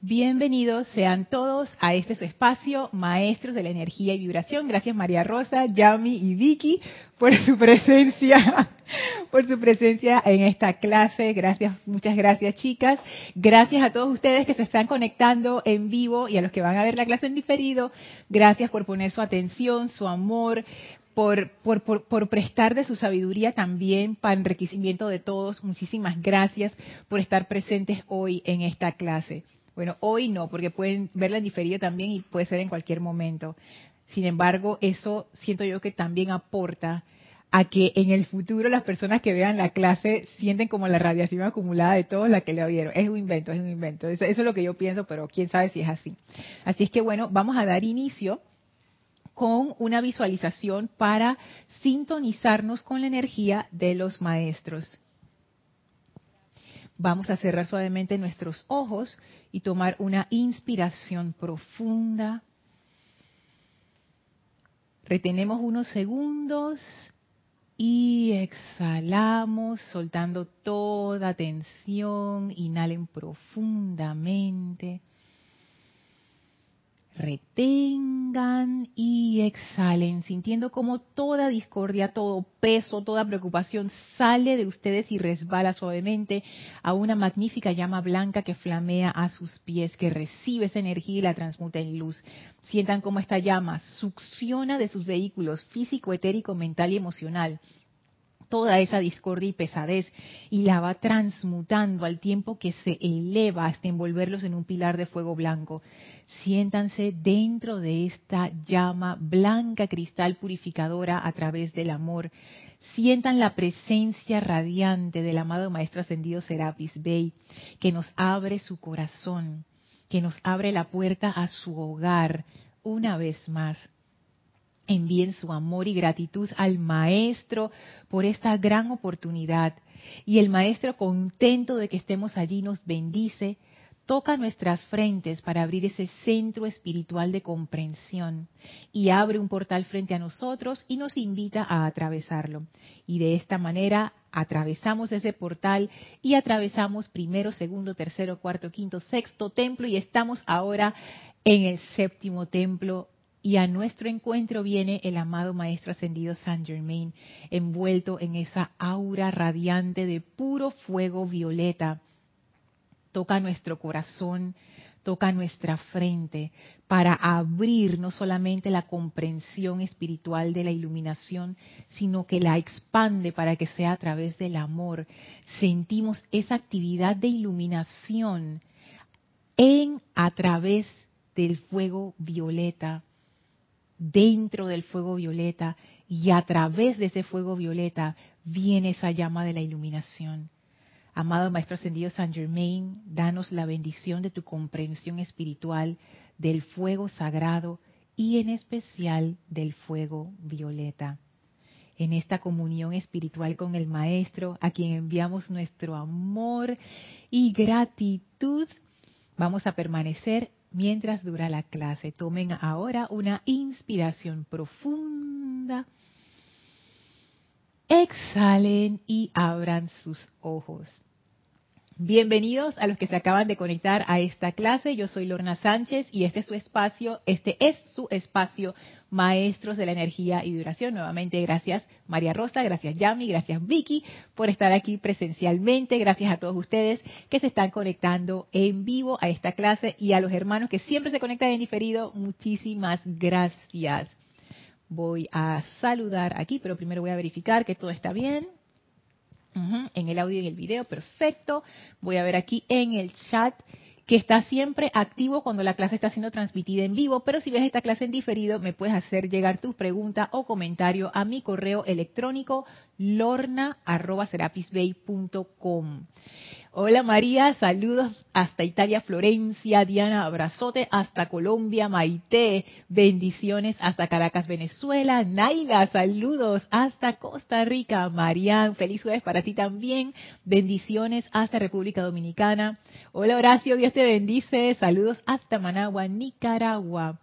Bienvenidos sean todos a este su espacio, Maestros de la Energía y Vibración. Gracias María Rosa, Yami y Vicky por su presencia, por su presencia en esta clase. Gracias, muchas gracias chicas. Gracias a todos ustedes que se están conectando en vivo y a los que van a ver la clase en diferido. Gracias por poner su atención, su amor, por, por, por, por, prestar de su sabiduría también para enriquecimiento de todos. Muchísimas gracias por estar presentes hoy en esta clase. Bueno, hoy no, porque pueden verla en diferido también y puede ser en cualquier momento. Sin embargo, eso siento yo que también aporta a que en el futuro las personas que vean la clase sienten como la radiación acumulada de todos la que le vieron. Es un invento, es un invento. Eso, eso es lo que yo pienso, pero quién sabe si es así. Así es que bueno, vamos a dar inicio con una visualización para sintonizarnos con la energía de los maestros. Vamos a cerrar suavemente nuestros ojos y tomar una inspiración profunda. Retenemos unos segundos y exhalamos soltando toda tensión. Inhalen profundamente retengan y exhalen, sintiendo como toda discordia, todo peso, toda preocupación sale de ustedes y resbala suavemente a una magnífica llama blanca que flamea a sus pies, que recibe esa energía y la transmuta en luz. Sientan cómo esta llama succiona de sus vehículos físico, etérico, mental y emocional toda esa discordia y pesadez y la va transmutando al tiempo que se eleva hasta envolverlos en un pilar de fuego blanco. Siéntanse dentro de esta llama blanca cristal purificadora a través del amor. Sientan la presencia radiante del amado Maestro Ascendido Serapis Bey, que nos abre su corazón, que nos abre la puerta a su hogar una vez más envíen su amor y gratitud al Maestro por esta gran oportunidad. Y el Maestro, contento de que estemos allí, nos bendice, toca nuestras frentes para abrir ese centro espiritual de comprensión y abre un portal frente a nosotros y nos invita a atravesarlo. Y de esta manera atravesamos ese portal y atravesamos primero, segundo, tercero, cuarto, quinto, sexto templo y estamos ahora en el séptimo templo y a nuestro encuentro viene el amado Maestro Ascendido Saint Germain, envuelto en esa aura radiante de puro fuego violeta. Toca nuestro corazón, toca nuestra frente para abrir no solamente la comprensión espiritual de la iluminación, sino que la expande para que sea a través del amor. Sentimos esa actividad de iluminación en a través del fuego violeta dentro del fuego violeta y a través de ese fuego violeta viene esa llama de la iluminación. Amado Maestro Ascendido San Germain, danos la bendición de tu comprensión espiritual del fuego sagrado y en especial del fuego violeta. En esta comunión espiritual con el Maestro, a quien enviamos nuestro amor y gratitud, vamos a permanecer mientras dura la clase. Tomen ahora una inspiración profunda. Exhalen y abran sus ojos. Bienvenidos a los que se acaban de conectar a esta clase. Yo soy Lorna Sánchez y este es su espacio, este es su espacio, Maestros de la Energía y Vibración. Nuevamente, gracias María Rosa, gracias Yami, gracias Vicky por estar aquí presencialmente. Gracias a todos ustedes que se están conectando en vivo a esta clase y a los hermanos que siempre se conectan en diferido. Muchísimas gracias. Voy a saludar aquí, pero primero voy a verificar que todo está bien en el audio y en el video, perfecto. Voy a ver aquí en el chat que está siempre activo cuando la clase está siendo transmitida en vivo, pero si ves esta clase en diferido, me puedes hacer llegar tu pregunta o comentario a mi correo electrónico lorna.serapisbay.com. Hola María, saludos hasta Italia, Florencia, Diana, abrazote hasta Colombia, Maite, bendiciones hasta Caracas, Venezuela, Naila, saludos hasta Costa Rica, Marian, feliz jueves para ti también, bendiciones hasta República Dominicana. Hola Horacio, Dios te bendice, saludos hasta Managua, Nicaragua.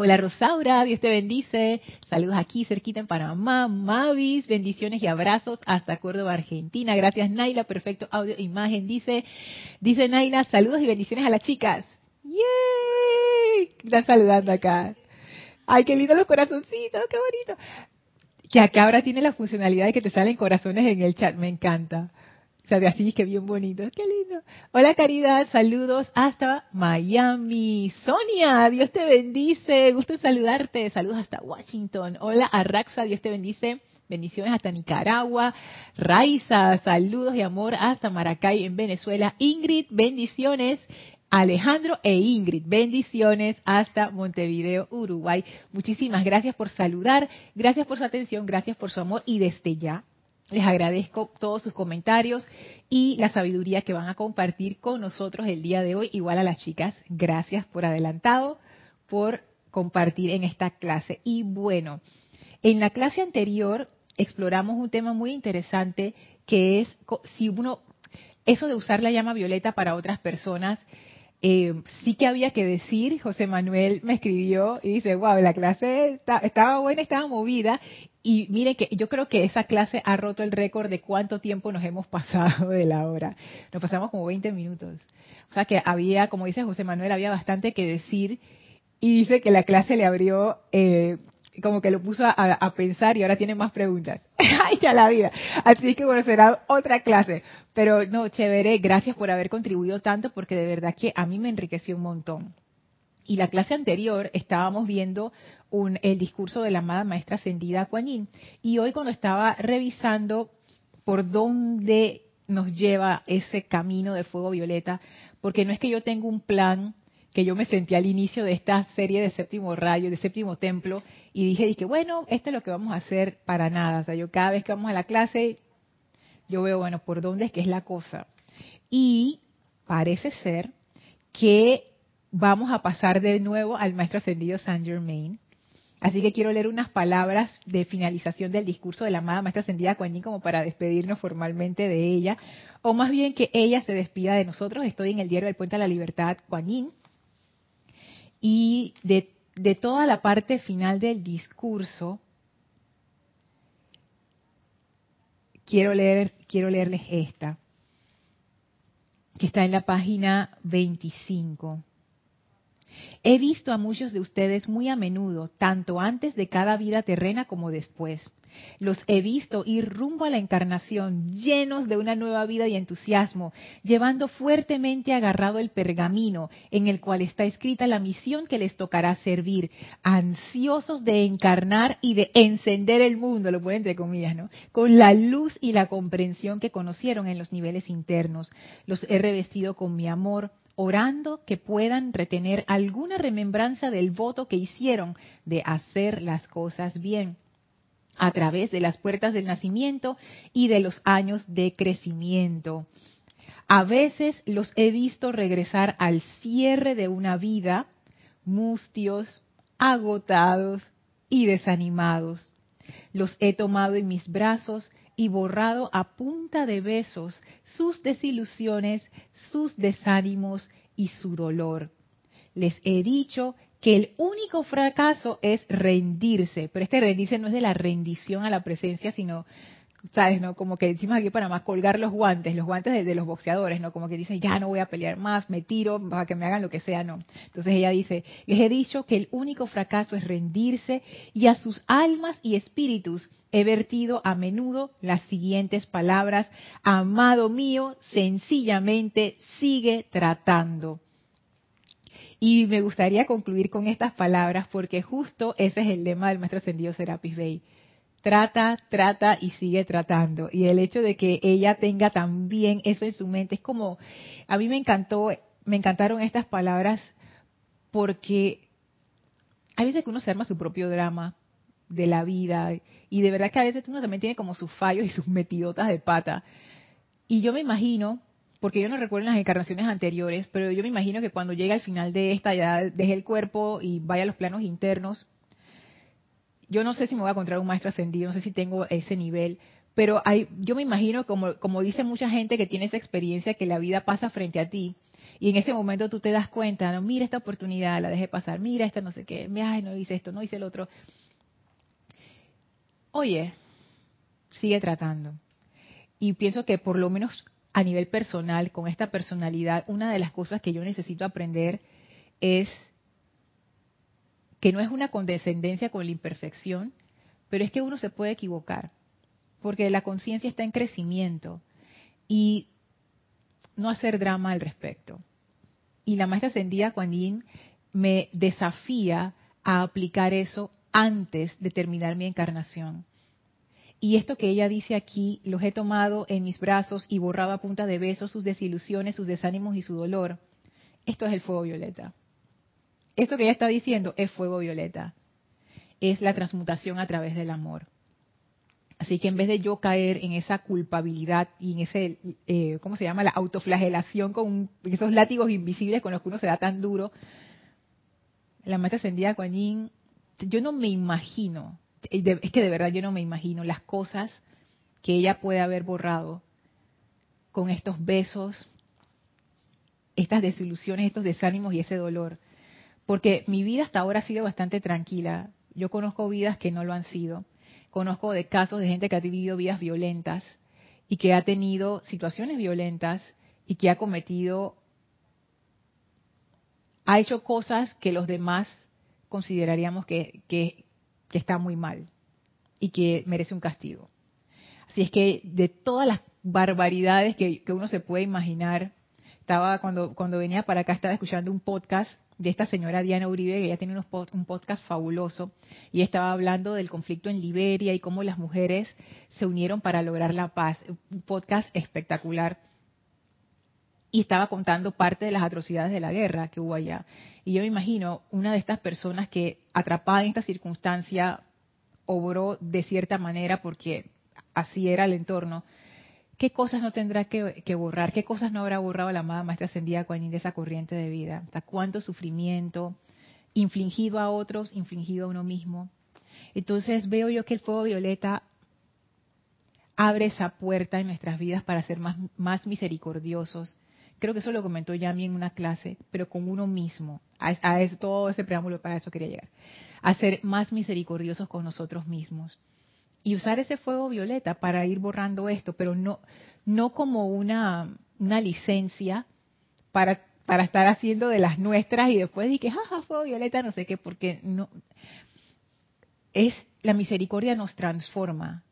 Hola Rosaura, Dios te bendice. Saludos aquí cerquita en Panamá. Mavis, bendiciones y abrazos hasta Córdoba, Argentina. Gracias Naila, perfecto audio imagen. Dice, dice Naila, saludos y bendiciones a las chicas. ¡Yay! Están saludando acá. Ay, qué lindo los corazoncitos, qué bonito. Que acá ahora tiene la funcionalidad de que te salen corazones en el chat, me encanta. Sea, de así que bien bonito. Qué lindo. Hola Caridad, saludos hasta Miami. Sonia, Dios te bendice. Gusto en saludarte. Saludos hasta Washington. Hola Arraxa, Dios te bendice. Bendiciones hasta Nicaragua. Raiza, saludos y amor hasta Maracay en Venezuela. Ingrid, bendiciones. Alejandro e Ingrid, bendiciones hasta Montevideo, Uruguay. Muchísimas gracias por saludar, gracias por su atención, gracias por su amor y desde ya les agradezco todos sus comentarios y la sabiduría que van a compartir con nosotros el día de hoy. Igual a las chicas, gracias por adelantado, por compartir en esta clase. Y bueno, en la clase anterior exploramos un tema muy interesante que es si uno, eso de usar la llama violeta para otras personas, eh, sí que había que decir, José Manuel me escribió y dice, wow, la clase estaba buena, estaba movida. Y mire que yo creo que esa clase ha roto el récord de cuánto tiempo nos hemos pasado de la hora. Nos pasamos como 20 minutos. O sea que había, como dice José Manuel, había bastante que decir. Y dice que la clase le abrió eh, como que lo puso a, pensar y ahora tiene más preguntas. ¡Ay, ya la vida! Así que bueno, será otra clase. Pero no, chévere, gracias por haber contribuido tanto porque de verdad que a mí me enriqueció un montón. Y la clase anterior estábamos viendo un, el discurso de la amada maestra ascendida Kuan Y hoy cuando estaba revisando por dónde nos lleva ese camino de fuego violeta, porque no es que yo tenga un plan que yo me sentí al inicio de esta serie de séptimo rayo, de séptimo templo, y dije, dije, bueno, esto es lo que vamos a hacer para nada. O sea, yo cada vez que vamos a la clase, yo veo, bueno, por dónde es que es la cosa. Y parece ser que vamos a pasar de nuevo al maestro ascendido Saint Germain. Así que quiero leer unas palabras de finalización del discurso de la amada maestra ascendida Kuan como para despedirnos formalmente de ella, o más bien que ella se despida de nosotros. Estoy en el diario del Puente a la Libertad, Kuan y de, de toda la parte final del discurso, quiero, leer, quiero leerles esta, que está en la página 25. He visto a muchos de ustedes muy a menudo, tanto antes de cada vida terrena como después. Los he visto ir rumbo a la encarnación, llenos de una nueva vida y entusiasmo, llevando fuertemente agarrado el pergamino en el cual está escrita la misión que les tocará servir, ansiosos de encarnar y de encender el mundo, lo pueden entre comillas, ¿no? Con la luz y la comprensión que conocieron en los niveles internos. Los he revestido con mi amor, orando que puedan retener alguna remembranza del voto que hicieron de hacer las cosas bien a través de las puertas del nacimiento y de los años de crecimiento. A veces los he visto regresar al cierre de una vida mustios, agotados y desanimados. Los he tomado en mis brazos y borrado a punta de besos sus desilusiones, sus desánimos y su dolor. Les he dicho que el único fracaso es rendirse, pero este rendirse no es de la rendición a la presencia, sino ¿sabes? ¿no? Como que decimos aquí para más colgar los guantes, los guantes de, los boxeadores, ¿no? Como que dicen, ya no voy a pelear más, me tiro para que me hagan lo que sea, no. Entonces ella dice, les he dicho que el único fracaso es rendirse y a sus almas y espíritus he vertido a menudo las siguientes palabras, amado mío, sencillamente sigue tratando. Y me gustaría concluir con estas palabras porque justo ese es el lema del maestro ascendido Serapis Bey trata, trata y sigue tratando. Y el hecho de que ella tenga también eso en su mente es como, a mí me encantó, me encantaron estas palabras porque hay veces que uno se arma su propio drama de la vida y de verdad que a veces uno también tiene como sus fallos y sus metidotas de pata. Y yo me imagino, porque yo no recuerdo las encarnaciones anteriores, pero yo me imagino que cuando llega al final de esta ya deje el cuerpo y vaya a los planos internos, yo no sé si me voy a encontrar un maestro ascendido, no sé si tengo ese nivel, pero hay, yo me imagino, como, como dice mucha gente que tiene esa experiencia, que la vida pasa frente a ti Y en ese momento tú te das cuenta, no, mira esta oportunidad, la dejé pasar, mira esta no sé qué, ay, no hice esto, no hice el otro. Oye, sigue tratando. Y pienso que por lo menos a nivel personal, con esta personalidad, una de las cosas que yo necesito aprender es que no es una condescendencia con la imperfección, pero es que uno se puede equivocar, porque la conciencia está en crecimiento y no hacer drama al respecto. Y la maestra ascendida Kuan Yin me desafía a aplicar eso antes de terminar mi encarnación. Y esto que ella dice aquí, los he tomado en mis brazos y borrado a punta de besos sus desilusiones, sus desánimos y su dolor. Esto es el fuego violeta. Esto que ella está diciendo es fuego violeta. Es la transmutación a través del amor. Así que en vez de yo caer en esa culpabilidad y en ese, eh, ¿cómo se llama? La autoflagelación con esos látigos invisibles con los que uno se da tan duro, la maestra ascendida Kuan Yin, yo no me imagino es que de verdad yo no me imagino las cosas que ella puede haber borrado con estos besos, estas desilusiones, estos desánimos y ese dolor. Porque mi vida hasta ahora ha sido bastante tranquila. Yo conozco vidas que no lo han sido. Conozco de casos de gente que ha vivido vidas violentas y que ha tenido situaciones violentas y que ha cometido, ha hecho cosas que los demás consideraríamos que, está muy mal y que merece un castigo. Así es que de todas las barbaridades que, uno se puede imaginar, estaba cuando, cuando venía para acá, estaba escuchando un podcast de esta señora Diana Uribe, que ella tiene un podcast fabuloso, y estaba hablando del conflicto en Liberia y cómo las mujeres se unieron para lograr la paz. Un podcast espectacular. Y estaba contando parte de las atrocidades de la guerra que hubo allá. Y yo me imagino una de estas personas que atrapada en esta circunstancia obró de cierta manera porque así era el entorno. ¿Qué cosas no tendrá que, borrar? ¿Qué cosas no habrá borrado la amada maestra ascendida Kuan de esa corriente de vida? ¿Hasta cuánto sufrimiento infligido a otros, infligido a uno mismo? Entonces veo yo que el fuego violeta abre esa puerta en nuestras vidas para ser más, misericordiosos. Creo que eso lo comentó Yami en una clase, pero con uno mismo. A eso, todo ese preámbulo para eso quería llegar a ser más misericordiosos con nosotros mismos. Y usar ese fuego violeta para ir borrando esto, pero no, no como una, una licencia para, para estar haciendo de las nuestras y después de que, jaja, fuego violeta, no sé qué, porque no. Es la misericordia nos transforma.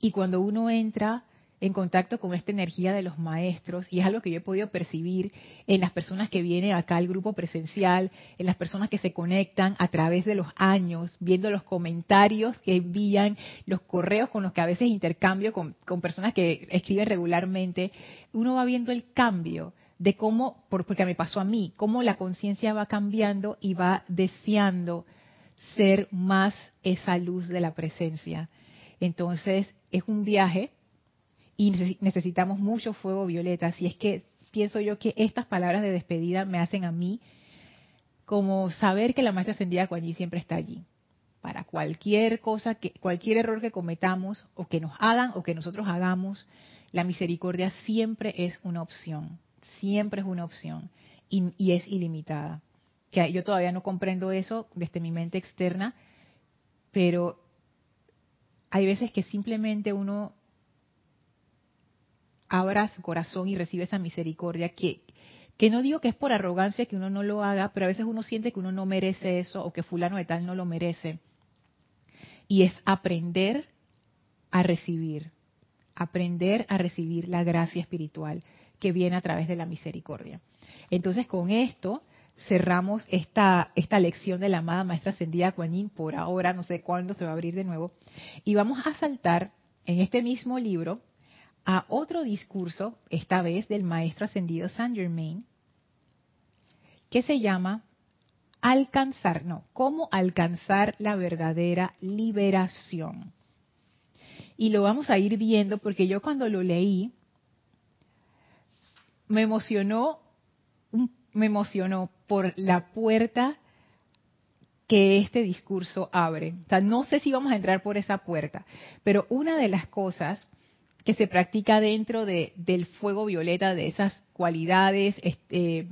Y cuando uno entra en contacto con esta energía de los maestros y es algo que yo he podido percibir en las personas que vienen acá al grupo presencial, en las personas que se conectan a través de los años, viendo los comentarios que envían, los correos con los que a veces intercambio con, con personas que escriben regularmente, uno va viendo el cambio de cómo, porque me pasó a mí, cómo la conciencia va cambiando y va deseando ser más esa luz de la presencia. Entonces, es un viaje y necesitamos mucho fuego violeta. Así es que pienso yo que estas palabras de despedida me hacen a mí como saber que la maestra ascendida Kuan siempre está allí. Para cualquier cosa, que, cualquier error que cometamos o que nos hagan o que nosotros hagamos, la misericordia siempre es una opción. Siempre es una opción y, y es ilimitada. Que yo todavía no comprendo eso desde mi mente externa, pero hay veces que simplemente uno abra su corazón y recibe esa misericordia que, que no digo que es por arrogancia que uno no lo haga, pero a veces uno siente que uno no merece eso o que fulano de tal no lo merece. Y es aprender a recibir, aprender a recibir la gracia espiritual que viene a través de la misericordia. Entonces con esto cerramos esta, esta lección de la amada maestra ascendida Kuan por ahora, no sé cuándo se va a abrir de nuevo, y vamos a saltar en este mismo libro a otro discurso, esta vez del maestro ascendido Saint Germain, que se llama Alcanzar, no, cómo alcanzar la verdadera liberación. Y lo vamos a ir viendo porque yo cuando lo leí me emocionó, me emocionó por la puerta que este discurso abre. O sea, no sé si vamos a entrar por esa puerta, pero una de las cosas que se practica dentro de, del fuego violeta, de esas cualidades, este,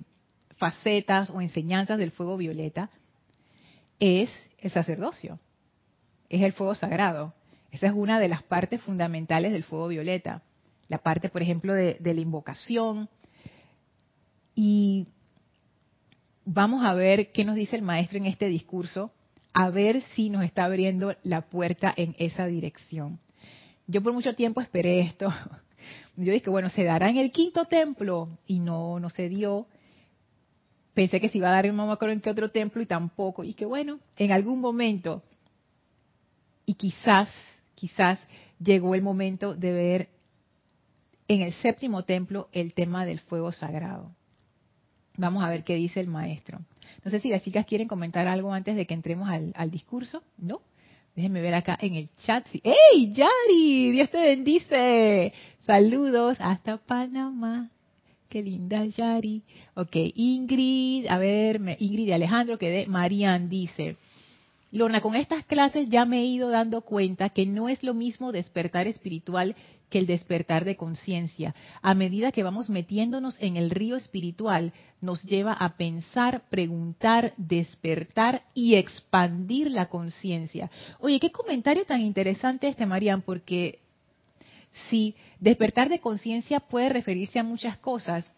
facetas o enseñanzas del fuego violeta es el sacerdocio, es el fuego sagrado. Esa es una de las partes fundamentales del fuego violeta. La parte, por ejemplo, de, la invocación. Y vamos a ver qué nos dice el maestro en este discurso, a ver si nos está abriendo la puerta en esa dirección. Yo por mucho tiempo esperé esto. Yo dije, bueno, se dará en el quinto templo y no, no se dio. Pensé que se iba a dar en no en qué otro templo y tampoco. Y que bueno, en algún momento, y quizás, quizás llegó el momento de ver en el séptimo templo el tema del fuego sagrado. Vamos a ver qué dice el maestro. No sé si las chicas quieren comentar algo antes de que entremos al, al discurso, ¿no? Déjenme ver acá en el chat. ¡Ey, Yari! Dios te bendice. Saludos hasta Panamá. Qué linda Yari. Ok, Ingrid, a ver, Ingrid y Alejandro, que de Marian dice. Lorna, con estas clases ya me he ido dando cuenta que no es lo mismo despertar espiritual que el despertar de conciencia. A medida que vamos metiéndonos en el río espiritual, nos lleva a pensar, preguntar, despertar y expandir la conciencia. Oye, qué comentario tan interesante este, Marian, porque si despertar de conciencia puede referirse a muchas cosas.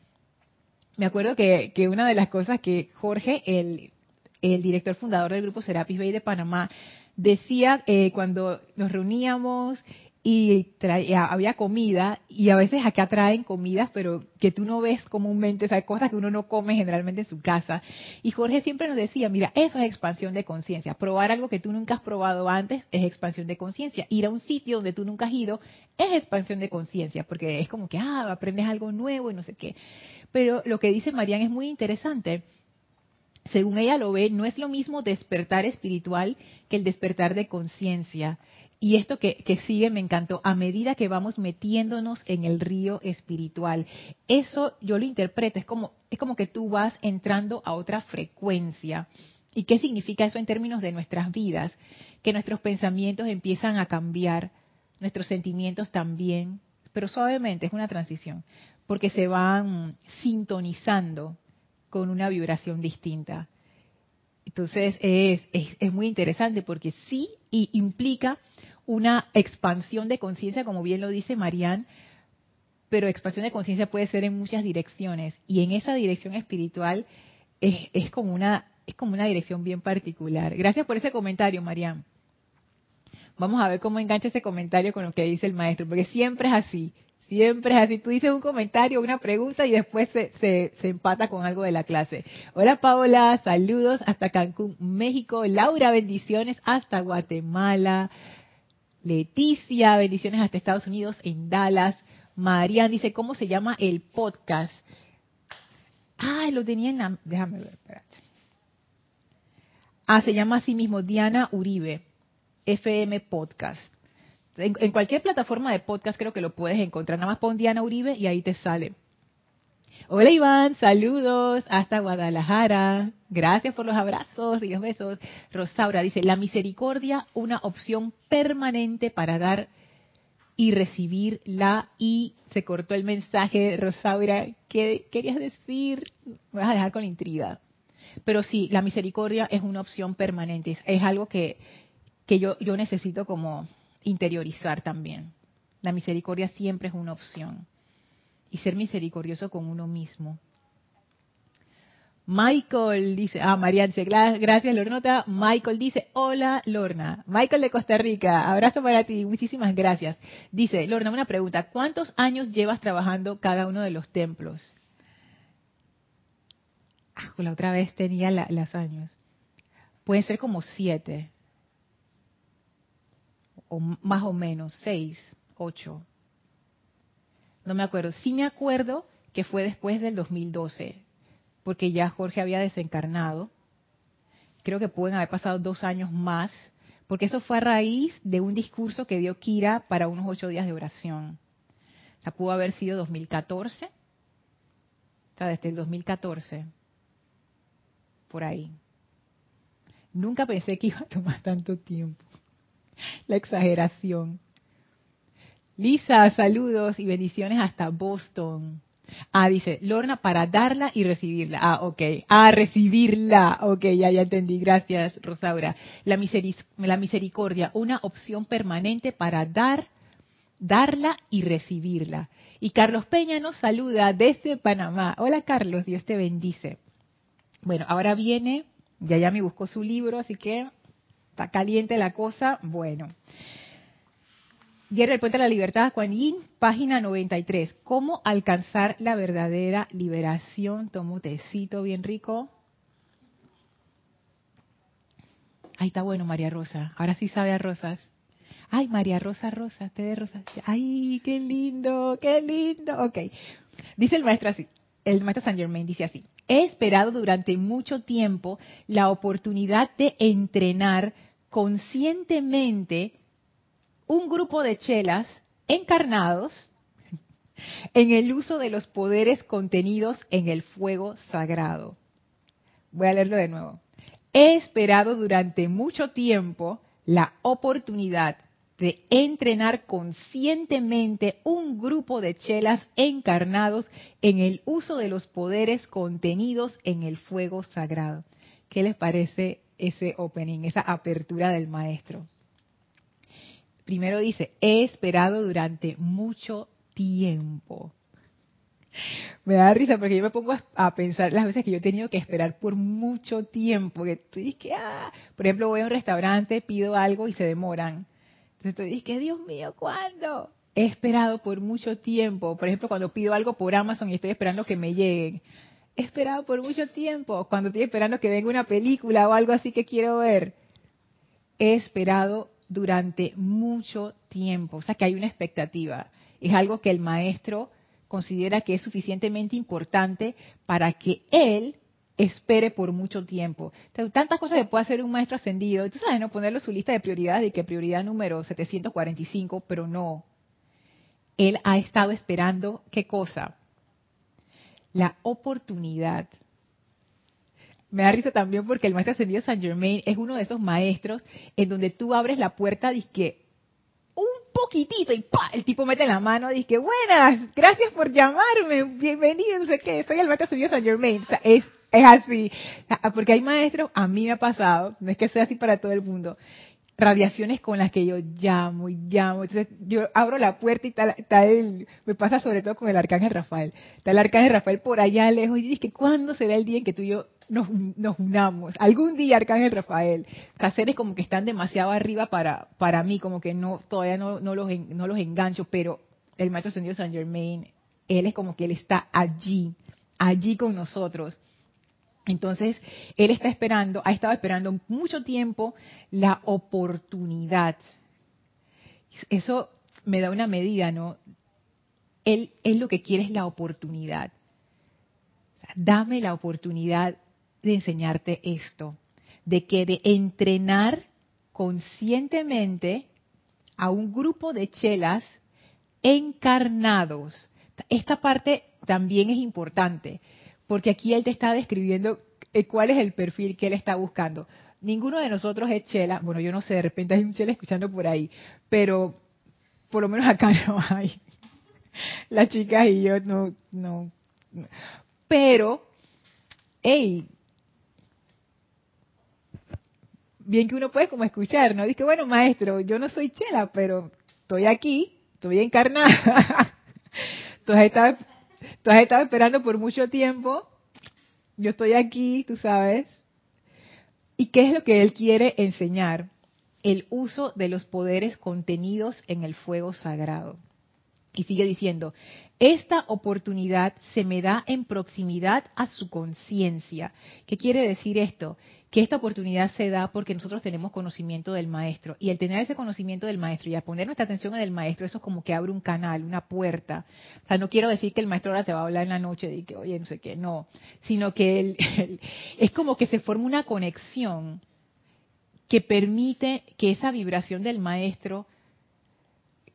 Me acuerdo que, una de las cosas que Jorge, el, director fundador del grupo Serapis Bay de Panamá, decía eh, cuando nos reuníamos y había comida y a veces acá traen comidas pero que tú no ves comúnmente, o sea, cosas que uno no come generalmente en su casa. Y Jorge siempre nos decía, mira, eso es expansión de conciencia. Probar algo que tú nunca has probado antes es expansión de conciencia. Ir a un sitio donde tú nunca has ido es expansión de conciencia, porque es como que, ah, aprendes algo nuevo y no sé qué. Pero lo que dice Marian es muy interesante según ella lo ve, no es lo mismo despertar espiritual que el despertar de conciencia. Y esto que, sigue me encantó, a medida que vamos metiéndonos en el río espiritual. Eso yo lo interpreto, es como, es como que tú vas entrando a otra frecuencia. ¿Y qué significa eso en términos de nuestras vidas? Que nuestros pensamientos empiezan a cambiar, nuestros sentimientos también, pero suavemente es una transición, porque se van sintonizando con una vibración distinta. Entonces es, muy interesante porque sí y implica una expansión de conciencia, como bien lo dice Marían, pero expansión de conciencia puede ser en muchas direcciones y en esa dirección espiritual es, como una es como una dirección bien particular. Gracias por ese comentario, Marían. Vamos a ver cómo engancha ese comentario con lo que dice el maestro, porque siempre es así. Siempre es así. Tú dices un comentario, una pregunta y después se, se, empata con algo de la clase. Hola Paola, saludos hasta Cancún, México. Laura, bendiciones hasta Guatemala. Leticia, bendiciones hasta Estados Unidos, en Dallas. Marian dice, ¿cómo se llama el podcast? Ah, lo tenía en la... Déjame ver, espérate. Ah, se llama así mismo Diana Uribe, FM Podcast. En, cualquier plataforma de podcast creo que lo puedes encontrar. Nada más pon Diana Uribe y ahí te sale. Hola Iván, saludos hasta Guadalajara. Gracias por los abrazos y los besos. Rosaura dice, la misericordia, una opción permanente para dar y recibir la y se cortó el mensaje, Rosaura. ¿Qué querías decir? Me vas a dejar con intriga. Pero sí, la misericordia es una opción permanente. Es algo que, que yo, yo necesito como interiorizar también. La misericordia siempre es una opción. Y ser misericordioso con uno mismo. Michael dice, ah, María dice, gracias Lornota. Michael dice, hola Lorna. Michael de Costa Rica, abrazo para ti, muchísimas gracias. Dice, Lorna, una pregunta, ¿cuántos años llevas trabajando cada uno de los templos? Ah, la otra vez tenía las años. Pueden ser como siete o más o menos, seis, ocho. No me acuerdo. Sí me acuerdo que fue después del 2012, porque ya Jorge había desencarnado. Creo que pueden haber pasado dos años más, porque eso fue a raíz de un discurso que dio Kira para unos ocho días de oración. O sea, pudo haber sido 2014, o sea, desde el 2014, por ahí. Nunca pensé que iba a tomar tanto tiempo la exageración. Lisa, saludos y bendiciones hasta Boston. Ah, dice, Lorna, para darla y recibirla. Ah, ok. Ah, recibirla. Ok, ya, ya entendí. Gracias, Rosaura. La, la misericordia, una opción permanente para dar, darla y recibirla. Y Carlos Peña nos saluda desde Panamá. Hola, Carlos, Dios te bendice. Bueno, ahora viene, ya ya me buscó su libro, así que está caliente la cosa. Bueno. Guerra del Puente de la Libertad, Juan Yin, página 93. ¿Cómo alcanzar la verdadera liberación? Tomo un tecito bien rico. Ahí está bueno, María Rosa. Ahora sí sabe a rosas. Ay, María Rosa, Rosa, té de rosas. Ay, qué lindo, qué lindo. Ok. Dice el maestro así, el maestro Saint Germain dice así. He esperado durante mucho tiempo la oportunidad de entrenar conscientemente un grupo de chelas encarnados en el uso de los poderes contenidos en el fuego sagrado. Voy a leerlo de nuevo. He esperado durante mucho tiempo la oportunidad de entrenar conscientemente un grupo de chelas encarnados en el uso de los poderes contenidos en el fuego sagrado. ¿Qué les parece ese opening, esa apertura del maestro? primero dice, he esperado durante mucho tiempo. Me da risa porque yo me pongo a pensar las veces que yo he tenido que esperar por mucho tiempo. Que tú dices que, ah, por ejemplo, voy a un restaurante, pido algo y se demoran. Entonces tú dices que, Dios mío, ¿cuándo? He esperado por mucho tiempo. Por ejemplo, cuando pido algo por Amazon y estoy esperando que me lleguen. He esperado por mucho tiempo. Cuando estoy esperando que venga una película o algo así que quiero ver. He esperado durante mucho tiempo. O sea que hay una expectativa. Es algo que el maestro considera que es suficientemente importante para que él espere por mucho tiempo. Tantas cosas que puede hacer un maestro ascendido. Entonces, sabes, no ponerlo en su lista de prioridades y que prioridad número 745, pero no. Él ha estado esperando, ¿qué cosa? La oportunidad me da risa también porque el maestro ascendido San Germain es uno de esos maestros en donde tú abres la puerta y que un poquitito y ¡pa! el tipo mete la mano y que buenas, gracias por llamarme, bienvenido, no sé qué, soy el maestro ascendido San Germain. es, es así, porque hay maestros, a mí me ha pasado, no es que sea así para todo el mundo, radiaciones con las que yo llamo y llamo. Entonces yo abro la puerta y está, está me pasa sobre todo con el arcángel Rafael. Está el arcángel Rafael por allá lejos y dice que cuándo será el día en que tú y yo nos, unamos. Algún día arcángel Rafael. Cáceres como que están demasiado arriba para, para mí, como que no todavía no, no, los, no los engancho, pero el maestro ascendido Saint Germain, él es como que él está allí, allí con nosotros. Entonces, él está esperando, ha estado esperando mucho tiempo la oportunidad. Eso me da una medida, ¿no? Él, él lo que quiere es la oportunidad. dame la oportunidad de enseñarte esto, de que de entrenar conscientemente a un grupo de chelas encarnados. Esta parte también es importante porque aquí él te está describiendo eh, cuál es el perfil que él está buscando. Ninguno de nosotros es chela, bueno, yo no sé, de repente hay un chela escuchando por ahí, pero por lo menos acá no hay. Las chicas y yo no, no. Pero, hey, bien que uno puede como escuchar, ¿no? Dice, bueno, maestro, yo no soy chela, pero estoy aquí, estoy encarnada. tú estás Tú has estado esperando por mucho tiempo. Yo estoy aquí, tú sabes. ¿Y qué es lo que él quiere enseñar? El uso de los poderes contenidos en el fuego sagrado. Y sigue diciendo, esta oportunidad se me da en proximidad a su conciencia. ¿Qué quiere decir esto? Que esta oportunidad se da porque nosotros tenemos conocimiento del maestro. Y al tener ese conocimiento del maestro y al poner nuestra atención en el maestro, eso es como que abre un canal, una puerta. O sea, no quiero decir que el maestro ahora te va a hablar en la noche y que, oye, no sé qué, no. Sino que él, es como que se forma una conexión que permite que esa vibración del maestro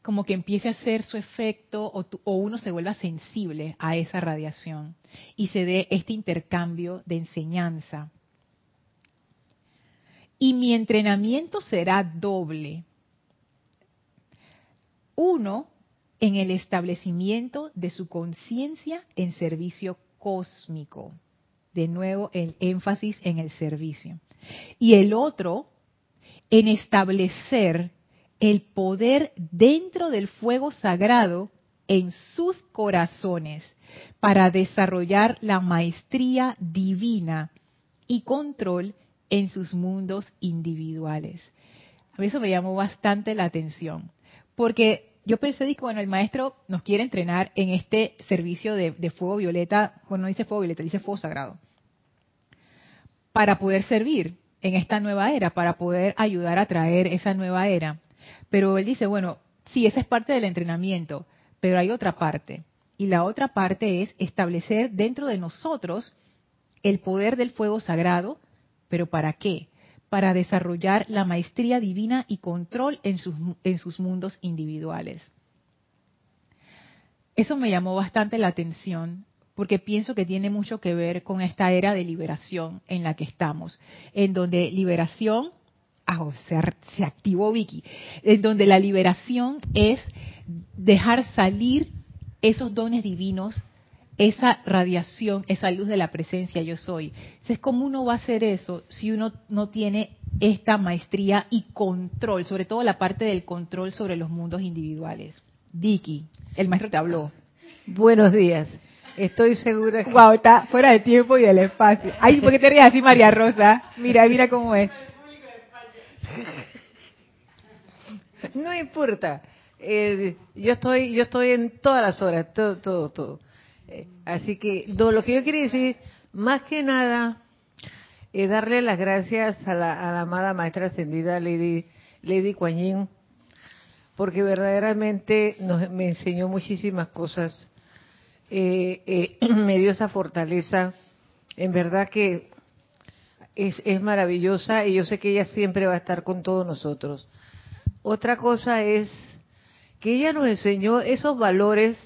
como que empiece a hacer su efecto o, o, uno se vuelva sensible a esa radiación y se dé este intercambio de enseñanza. Y mi entrenamiento será doble. Uno en el establecimiento de su conciencia en servicio cósmico. De nuevo, el énfasis en el servicio. Y el otro, en establecer el poder dentro del fuego sagrado en sus corazones para desarrollar la maestría divina y control en sus mundos individuales. A mí eso me llamó bastante la atención, porque yo pensé, que bueno, el maestro nos quiere entrenar en este servicio de, fuego violeta, bueno, no dice fuego violeta, dice fuego sagrado, para poder servir en esta nueva era, para poder ayudar a traer esa nueva era. Pero él dice, bueno, sí, esa es parte del entrenamiento, pero hay otra parte. Y la otra parte es establecer dentro de nosotros el poder del fuego sagrado, pero ¿para qué? para desarrollar la maestría divina y control en sus, en sus mundos individuales. Eso me llamó bastante la atención porque pienso que tiene mucho que ver con esta era de liberación en la que estamos, en donde liberación, ah, se, se activó Vicky, en donde la liberación es dejar salir esos dones divinos esa radiación, esa luz de la presencia yo soy. Entonces, ¿cómo uno va a hacer eso si uno no tiene esta maestría y control, sobre todo la parte del control sobre los mundos individuales? Vicky, el maestro te habló. Buenos días. Estoy segura que... Wow, está fuera de tiempo y del espacio. Ay, ¿por qué te rías así, María Rosa? Mira, mira cómo es. No importa. Eh, yo estoy yo estoy en todas las horas, todo, todo, todo. Eh, así que lo que yo quería decir, más que nada, es darle las gracias a la, amada maestra ascendida Lady, Lady Kuan porque verdaderamente me enseñó muchísimas cosas, eh, eh, me dio esa fortaleza, en verdad que es, es maravillosa y yo sé que ella siempre va a estar con todos nosotros. Otra cosa es que ella nos enseñó esos valores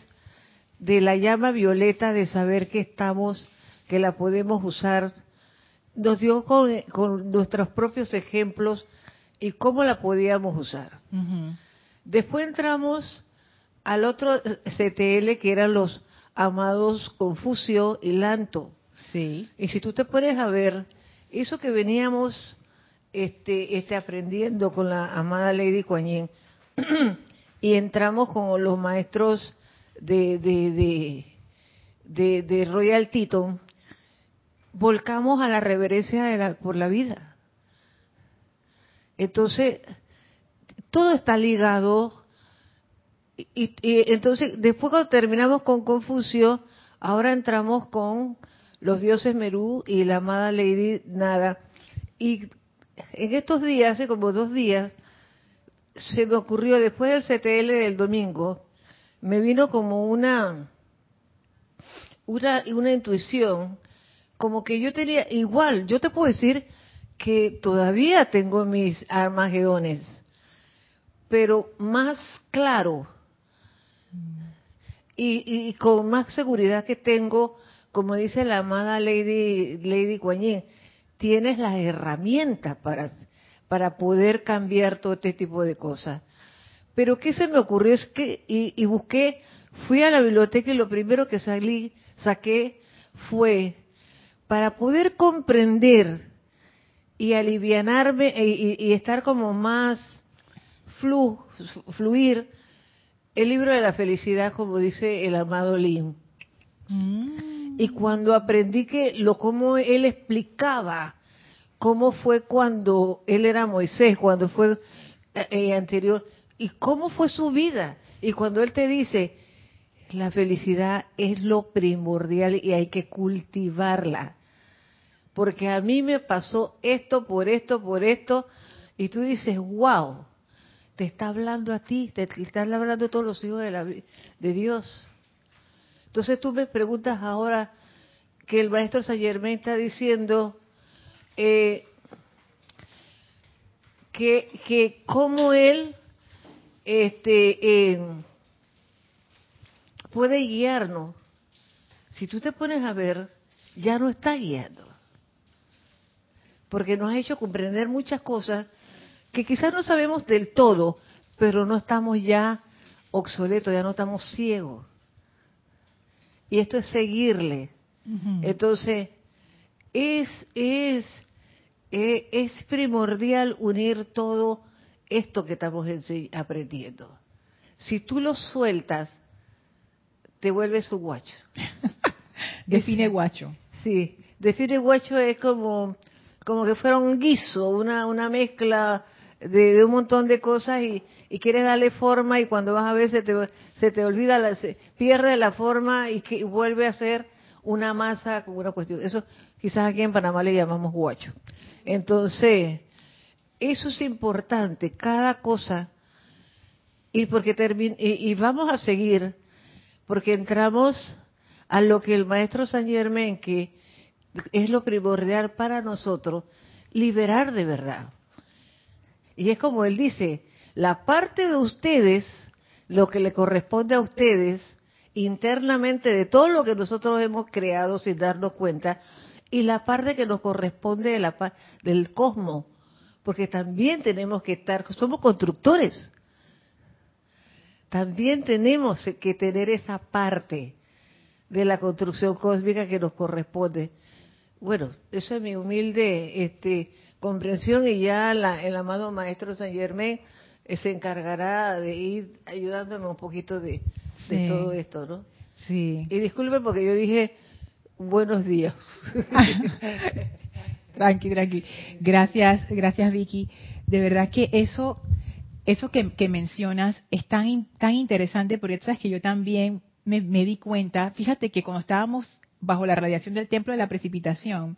de la llama violeta de saber que estamos, que la podemos usar, nos dio con, nuestros propios ejemplos y cómo la podíamos usar. Después entramos al otro CTL que eran los amados Confucio y Lanto. Sí. Y si tú te pones a ver, eso que veníamos este, este aprendiendo con la amada Lady Kuan y entramos con los maestros de, de, de, de, Royal Tito, volcamos a la reverencia de la, por la vida. Entonces, todo está ligado. Y, entonces, después cuando terminamos con Confucio, ahora entramos con los dioses Merú y la amada Lady Nada. Y en estos días, hace como dos días, se me ocurrió, después del CTL del domingo, me vino como una, una, una intuición, como que yo tenía, igual, yo te puedo decir que todavía tengo mis armagedones, pero más claro y, y, con más seguridad que tengo, como dice la amada Lady, Lady Guanyin, tienes las herramientas para, para poder cambiar todo este tipo de cosas. Pero ¿qué se me ocurrió? Es que, y, busqué, fui a la biblioteca y lo primero que salí, saqué fue para poder comprender y alivianarme e, y, estar como más fluir el libro de la felicidad, como dice el amado Lin. Mm. Y cuando aprendí que lo como él explicaba cómo fue cuando él era Moisés, cuando fue eh, eh, anterior, y cómo fue su vida. Y cuando Él te dice, la felicidad es lo primordial y hay que cultivarla. Porque a mí me pasó esto, por esto, por esto, y tú dices, wow, te está hablando a ti, te está hablando todos los hijos de, la, de Dios. Entonces tú me preguntas ahora que el maestro San Germain está diciendo eh, que, que cómo él este, puede guiarnos. Si tú te pones a ver, ya no está guiando. Porque nos ha hecho comprender muchas cosas que quizás no sabemos del todo, pero no estamos ya obsoletos, ya no estamos ciegos. Y esto es seguirle. Entonces, es, es, eh, es primordial unir todo esto que estamos aprendiendo. Si tú lo sueltas, te vuelves un guacho. define guacho. Sí, define guacho es como, como que fuera un guiso, una, una mezcla de, un montón de cosas y, y, quieres darle forma y cuando vas a ver se te, se te olvida, la, se pierde la forma y, que, vuelve a ser una masa como una cuestión. Eso quizás aquí en Panamá le llamamos guacho. Entonces, eso es importante, cada cosa, y porque y, y vamos a seguir, porque entramos a lo que el maestro San Germán, que es lo primordial para nosotros, liberar de verdad. Y es como él dice, la parte de ustedes, lo que le corresponde a ustedes, internamente de todo lo que nosotros hemos creado sin darnos cuenta, y la parte que nos corresponde de la, del cosmos, porque también tenemos que estar, somos constructores, también tenemos que tener esa parte de la construcción cósmica que nos corresponde. Bueno, eso es mi humilde este, comprensión y ya el amado maestro San Germán se encargará de ir ayudándome un poquito de, todo esto, ¿no? Sí. Y disculpen porque yo dije buenos días. tranqui, tranqui. Gracias, gracias Vicky. De verdad que eso, eso que, mencionas es tan, tan interesante porque tú sabes que yo también me, me di cuenta, fíjate que cuando estábamos bajo la radiación del templo de la precipitación,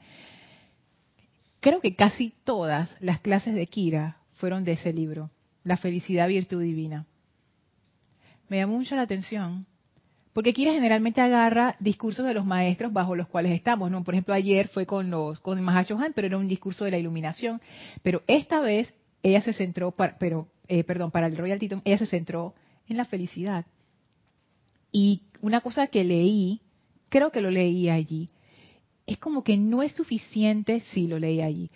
creo que casi todas las clases de Kira fueron de ese libro, La felicidad virtud divina. Me llamó mucho la atención, porque Kira generalmente agarra discursos de los maestros bajo los cuales estamos, ¿no? Por ejemplo, ayer fue con los con Han, pero era un discurso de la iluminación, pero esta vez ella se centró pero eh, perdón, para el Royal Teton, ella se centró en la felicidad. Y una cosa que leí, creo que lo leí allí, es como que no es suficiente, sí lo leí allí,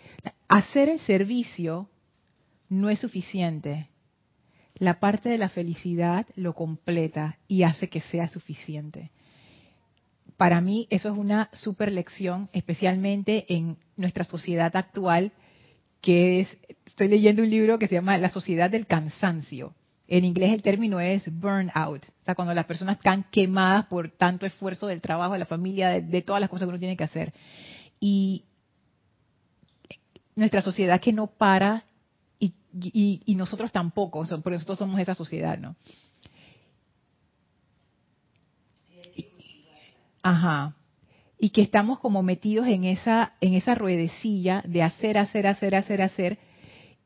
hacer el servicio no es suficiente. La parte de la felicidad lo completa y hace que sea suficiente. Para mí eso es una super lección, especialmente en nuestra sociedad actual, que es, estoy leyendo un libro que se llama La sociedad del cansancio. En inglés el término es burnout, o sea, cuando las personas están quemadas por tanto esfuerzo del trabajo, de la familia, de, todas las cosas que uno tiene que hacer. Y nuestra sociedad que no para y, nosotros tampoco, por nosotros somos esa sociedad, ¿no? Ajá. Y que estamos como metidos en esa, en esa ruedecilla de hacer, hacer, hacer, hacer, hacer,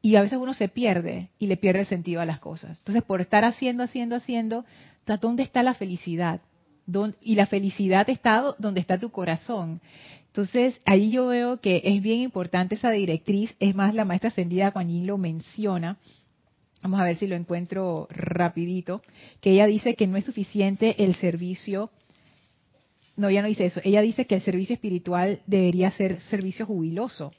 y a veces uno se pierde y le pierde el sentido a las cosas. Entonces, por estar haciendo, haciendo, haciendo, ¿dónde está la felicidad? Y la felicidad está donde está tu corazón. Entonces, ahí yo veo que es bien importante esa directriz. Es más, la maestra ascendida Juan lo menciona. Vamos a ver si lo encuentro rapidito. Que ella dice que no es suficiente el servicio. No, ella no dice eso. Ella dice que el servicio espiritual debería ser servicio jubiloso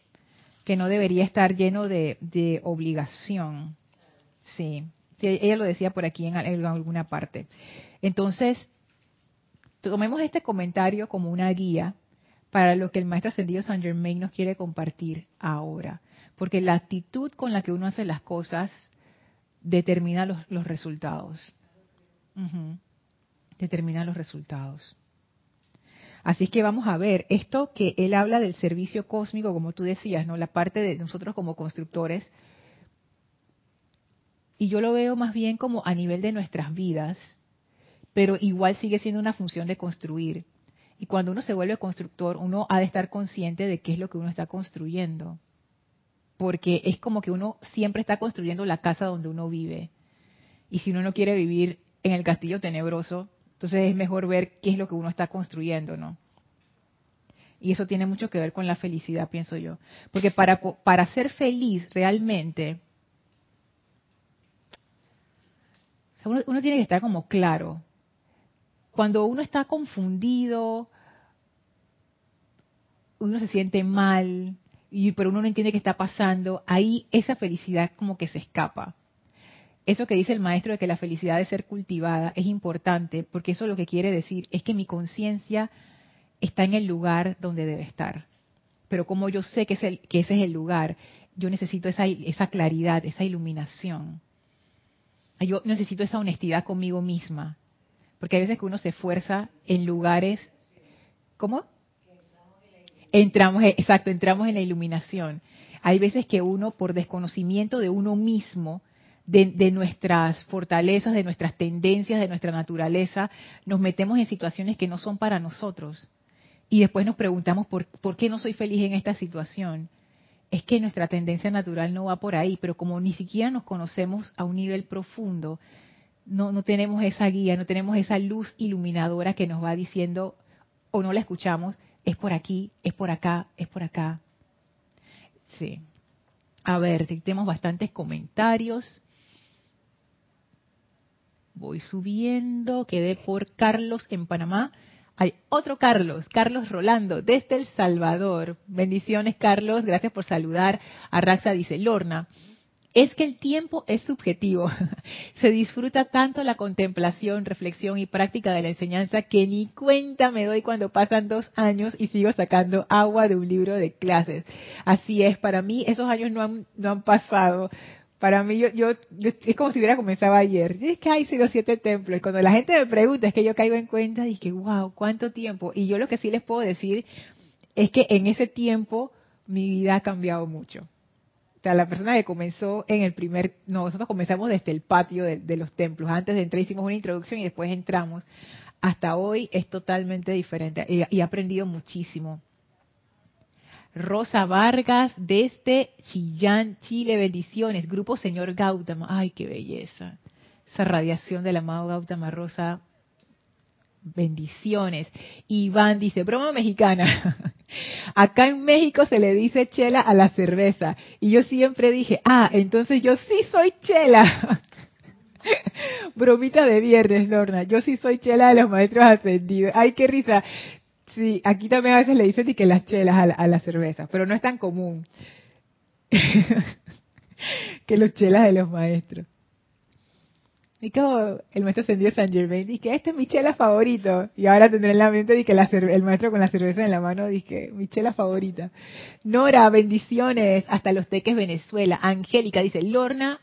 que no debería estar lleno de, obligación. Sí. ella lo decía por aquí en, alguna parte. Entonces, tomemos este comentario como una guía para lo que el maestro ascendido San Germain nos quiere compartir ahora. Porque la actitud con la que uno hace las cosas determina los, resultados. Determina los resultados. Así es que vamos a ver, esto que él habla del servicio cósmico, como tú decías, ¿no? La parte de nosotros como constructores, y yo lo veo más bien como a nivel de nuestras vidas, pero igual sigue siendo una función de construir. Y cuando uno se vuelve constructor, uno ha de estar consciente de qué es lo que uno está construyendo. Porque es como que uno siempre está construyendo la casa donde uno vive. Y si uno no quiere vivir en el castillo tenebroso, entonces es mejor ver qué es lo que uno está construyendo, ¿no? Y eso tiene mucho que ver con la felicidad, pienso yo. Porque para, para ser feliz realmente, uno, uno tiene que estar como claro. Cuando uno está confundido, uno se siente mal, y, pero uno no entiende qué está pasando, ahí esa felicidad como que se escapa. eso que dice el maestro de que la felicidad debe ser cultivada es importante, porque eso lo que quiere decir es que mi conciencia está en el lugar donde debe estar. Pero como yo sé que, es el, que ese es el lugar, yo necesito esa, esa claridad, esa iluminación. Yo necesito esa honestidad conmigo misma. Porque hay veces que uno se esfuerza en lugares... ¿Cómo? Entramos, exacto, entramos en la iluminación. Hay veces que uno, por desconocimiento de uno mismo, de, nuestras fortalezas, de nuestras tendencias, de nuestra naturaleza, nos metemos en situaciones que no son para nosotros. Y después nos preguntamos por, por qué no soy feliz en esta situación. Es que nuestra tendencia natural no va por ahí, pero como ni siquiera nos conocemos a un nivel profundo, no, no tenemos esa guía, no tenemos esa luz iluminadora que nos va diciendo, o no la escuchamos, es por aquí, es por acá, es por acá. Sí. A ver, tenemos bastantes comentarios. Voy subiendo, quedé por Carlos en Panamá. Hay otro Carlos, Carlos Rolando, desde El Salvador. Bendiciones, Carlos. Gracias por saludar. Arraxa dice, Lorna, es que el tiempo es subjetivo. Se disfruta tanto la contemplación, reflexión y práctica de la enseñanza que ni cuenta me doy cuando pasan dos años y sigo sacando agua de un libro de clases. Así es, para mí esos años no han, no han pasado. Para mí, yo, es como si hubiera comenzado ayer. Es que hay sido siete templos. Y cuando la gente me pregunta, es que yo caigo en cuenta y que, wow, ¿cuánto tiempo? Y yo lo que sí les puedo decir es que en ese tiempo mi vida ha cambiado mucho la persona que comenzó en el primer, no, nosotros comenzamos desde el patio de, los templos. Antes de entrar hicimos una introducción y después entramos. Hasta hoy es totalmente diferente y, y he aprendido muchísimo. Rosa Vargas desde Chillán, Chile, bendiciones. Grupo Señor Gautama. Ay, qué belleza. Esa radiación del amado Gautama Rosa Bendiciones. Iván dice, broma mexicana. Acá en México se le dice chela a la cerveza. Y yo siempre dije, ah, entonces yo sí soy chela. Bromita de viernes, Lorna. Yo sí soy chela de los maestros ascendidos. Ay, qué risa. Sí, aquí también a veces le dicen que las chelas a la, a la cerveza, pero no es tan común que los chelas de los maestros. Y como el maestro ascendido San Germain dice, este es mi chela favorito. Y ahora tendré en la mente que el maestro con la cerveza en la mano dice, mi chela favorita. Nora, bendiciones. Hasta los teques Venezuela. Angélica dice, Lorna,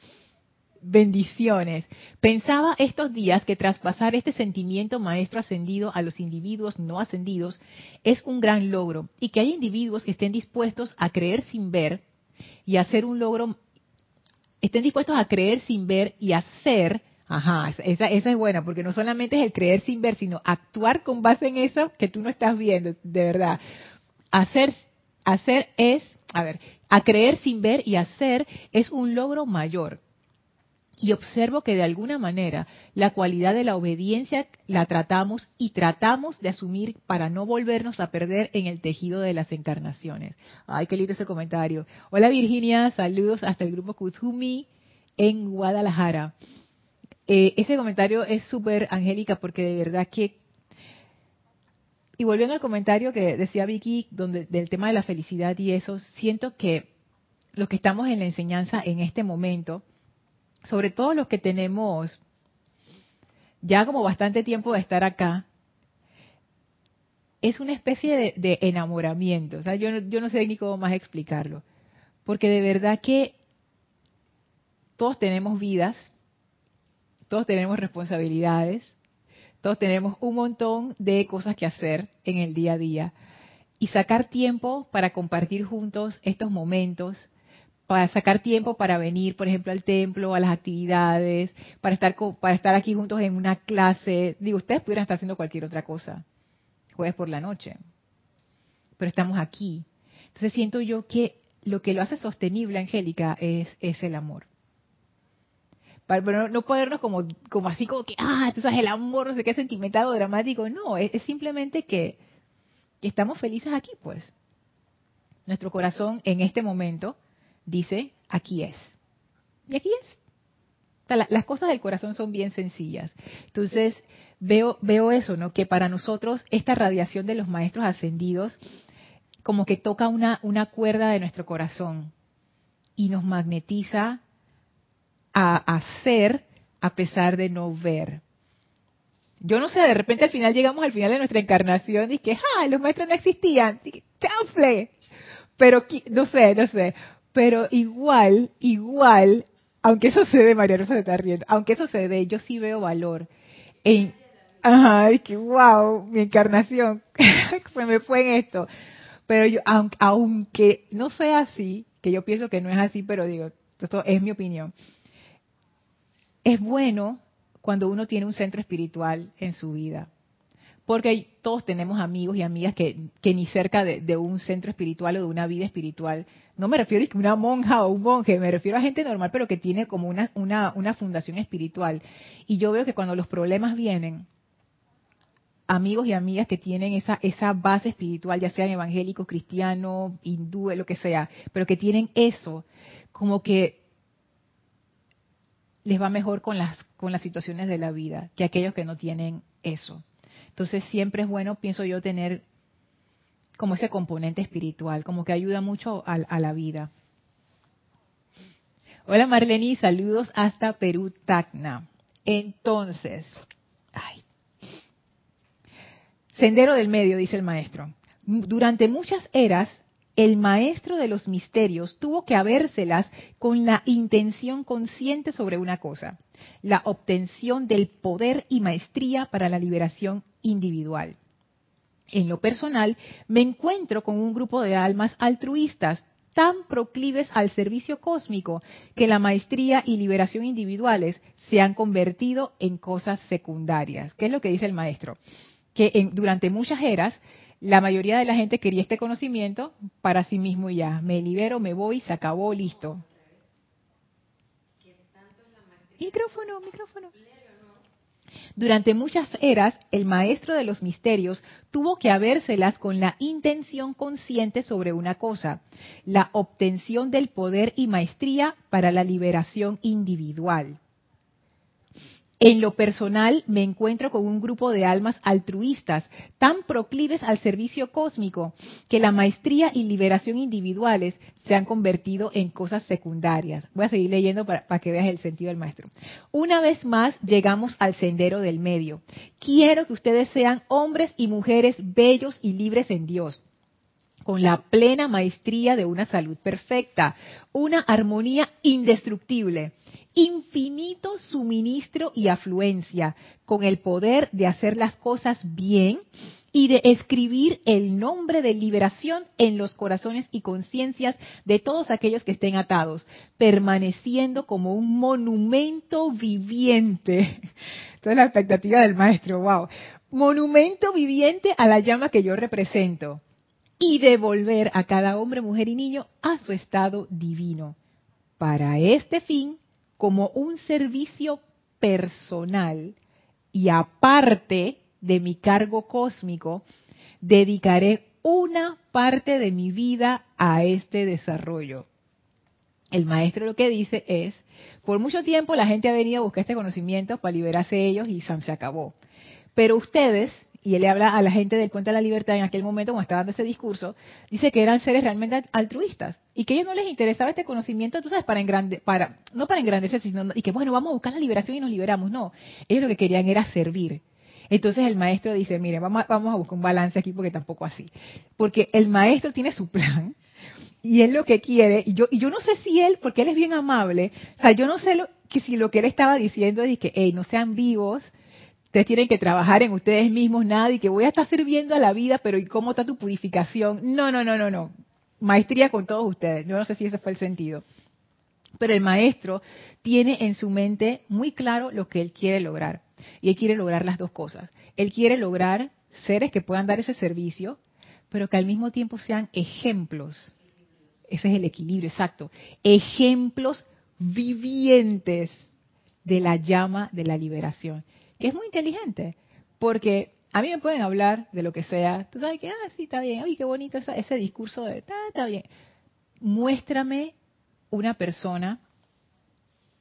bendiciones. Pensaba estos días que traspasar este sentimiento maestro ascendido a los individuos no ascendidos es un gran logro. Y que hay individuos que estén dispuestos a creer sin ver y hacer un logro, estén dispuestos a creer sin ver y hacer Ajá, esa, esa es buena, porque no solamente es el creer sin ver, sino actuar con base en eso que tú no estás viendo, de verdad. Hacer, hacer es, a ver, a creer sin ver y hacer es un logro mayor. Y observo que de alguna manera la cualidad de la obediencia la tratamos y tratamos de asumir para no volvernos a perder en el tejido de las encarnaciones. Ay, qué lindo ese comentario. Hola Virginia, saludos hasta el grupo Kuzumi en Guadalajara. Eh, ese comentario es súper angélica porque de verdad que... Y volviendo al comentario que decía Vicky donde, del tema de la felicidad y eso, siento que los que estamos en la enseñanza en este momento, sobre todo los que tenemos ya como bastante tiempo de estar acá, es una especie de, enamoramiento. O sea, yo, yo no sé ni cómo más explicarlo. Porque de verdad que todos tenemos vidas, todos tenemos responsabilidades, todos tenemos un montón de cosas que hacer en el día a día. Y sacar tiempo para compartir juntos estos momentos, para sacar tiempo para venir, por ejemplo, al templo, a las actividades, para estar, para estar aquí juntos en una clase. Digo, ustedes pudieran estar haciendo cualquier otra cosa, jueves por la noche, pero estamos aquí. Entonces siento yo que lo que lo hace sostenible, Angélica, es, es el amor para no, podernos como, como así como que, ah, tú sabes, el amor, no sé qué, sentimental o dramático. No, es, simplemente que, estamos felices aquí, pues. Nuestro corazón en este momento dice, aquí es. Y aquí es. las cosas del corazón son bien sencillas. Entonces, veo, veo eso, ¿no? Que para nosotros esta radiación de los maestros ascendidos como que toca una, una cuerda de nuestro corazón y nos magnetiza a hacer a pesar de no ver. Yo no sé, de repente al final llegamos al final de nuestra encarnación y que, ¡ah! Los maestros no existían. Pero, no sé, no sé. Pero igual, igual, aunque eso se dé, María Rosa se está riendo, aunque eso se dé, yo sí veo valor en, ajá, es que wow, mi encarnación, se me fue en esto. Pero yo, aunque, aunque no sea así, que yo pienso que no es así, pero digo, esto es mi opinión, es bueno cuando uno tiene un centro espiritual en su vida. Porque todos tenemos amigos y amigas que, ni cerca de, un centro espiritual o de una vida espiritual. No me refiero a una monja o un monje, me refiero a gente normal, pero que tiene como una, una, una fundación espiritual. Y yo veo que cuando los problemas vienen, amigos y amigas que tienen esa, esa base espiritual, ya sean evangélicos, cristianos, hindúes, lo que sea, pero que tienen eso, como que les va mejor con las, con las situaciones de la vida que aquellos que no tienen eso. Entonces siempre es bueno, pienso yo, tener como ese componente espiritual, como que ayuda mucho a, la vida. Hola Marlene, saludos hasta Perú, Tacna. Entonces, ay, Sendero del medio, dice el maestro. Durante muchas eras, el maestro de los misterios tuvo que habérselas con la intención consciente sobre una cosa, la obtención del poder y maestría para la liberación individual. En lo personal, me encuentro con un grupo de almas altruistas tan proclives al servicio cósmico que la maestría y liberación individuales se han convertido en cosas secundarias. ¿Qué es lo que dice el maestro? Que durante muchas eras la mayoría de la gente quería este conocimiento para sí mismo y ya. Me libero, me voy, se acabó, listo. Micrófono, micrófono. Durante muchas eras, el maestro de los misterios tuvo que habérselas con la intención consciente sobre una cosa, la obtención del poder y maestría para la liberación individual. En lo personal me encuentro con un grupo de almas altruistas tan proclives al servicio cósmico que la maestría y liberación individuales se han convertido en cosas secundarias. Voy a seguir leyendo para, que veas el sentido del maestro. Una vez más llegamos al sendero del medio. Quiero que ustedes sean hombres y mujeres bellos y libres en Dios con la plena maestría de una salud perfecta, una armonía indestructible infinito suministro y afluencia, con el poder de hacer las cosas bien y de escribir el nombre de liberación en los corazones y conciencias de todos aquellos que estén atados, permaneciendo como un monumento viviente. Toda la expectativa del maestro, wow. Monumento viviente a la llama que yo represento y devolver a cada hombre, mujer y niño a su estado divino. Para este fin, como un servicio personal y aparte de mi cargo cósmico, dedicaré una parte de mi vida a este desarrollo. El maestro lo que dice es, por mucho tiempo la gente ha venido a buscar este conocimiento para liberarse ellos y se acabó. Pero ustedes y él le habla a la gente del Puente de la Libertad en aquel momento cuando estaba dando ese discurso, dice que eran seres realmente altruistas y que a ellos no les interesaba este conocimiento, entonces para para no para engrandecer, sino y que bueno, vamos a buscar la liberación y nos liberamos, no, ellos lo que querían era servir. Entonces el maestro dice, mire, vamos a, vamos a buscar un balance aquí porque tampoco así. Porque el maestro tiene su plan y él lo que quiere, y yo, y yo no sé si él, porque él es bien amable, o sea, yo no sé lo, que si lo que él estaba diciendo es que, hey, no sean vivos, Ustedes tienen que trabajar en ustedes mismos, nada, y que voy a estar sirviendo a la vida, pero ¿y cómo está tu purificación? No, no, no, no, no. Maestría con todos ustedes. Yo no sé si ese fue el sentido. Pero el maestro tiene en su mente muy claro lo que él quiere lograr. Y él quiere lograr las dos cosas. Él quiere lograr seres que puedan dar ese servicio, pero que al mismo tiempo sean ejemplos. Ese es el equilibrio, exacto. Ejemplos vivientes de la llama de la liberación que es muy inteligente, porque a mí me pueden hablar de lo que sea, tú sabes que, ah, sí, está bien, ay, qué bonito ese, discurso de, está, está bien. Muéstrame una persona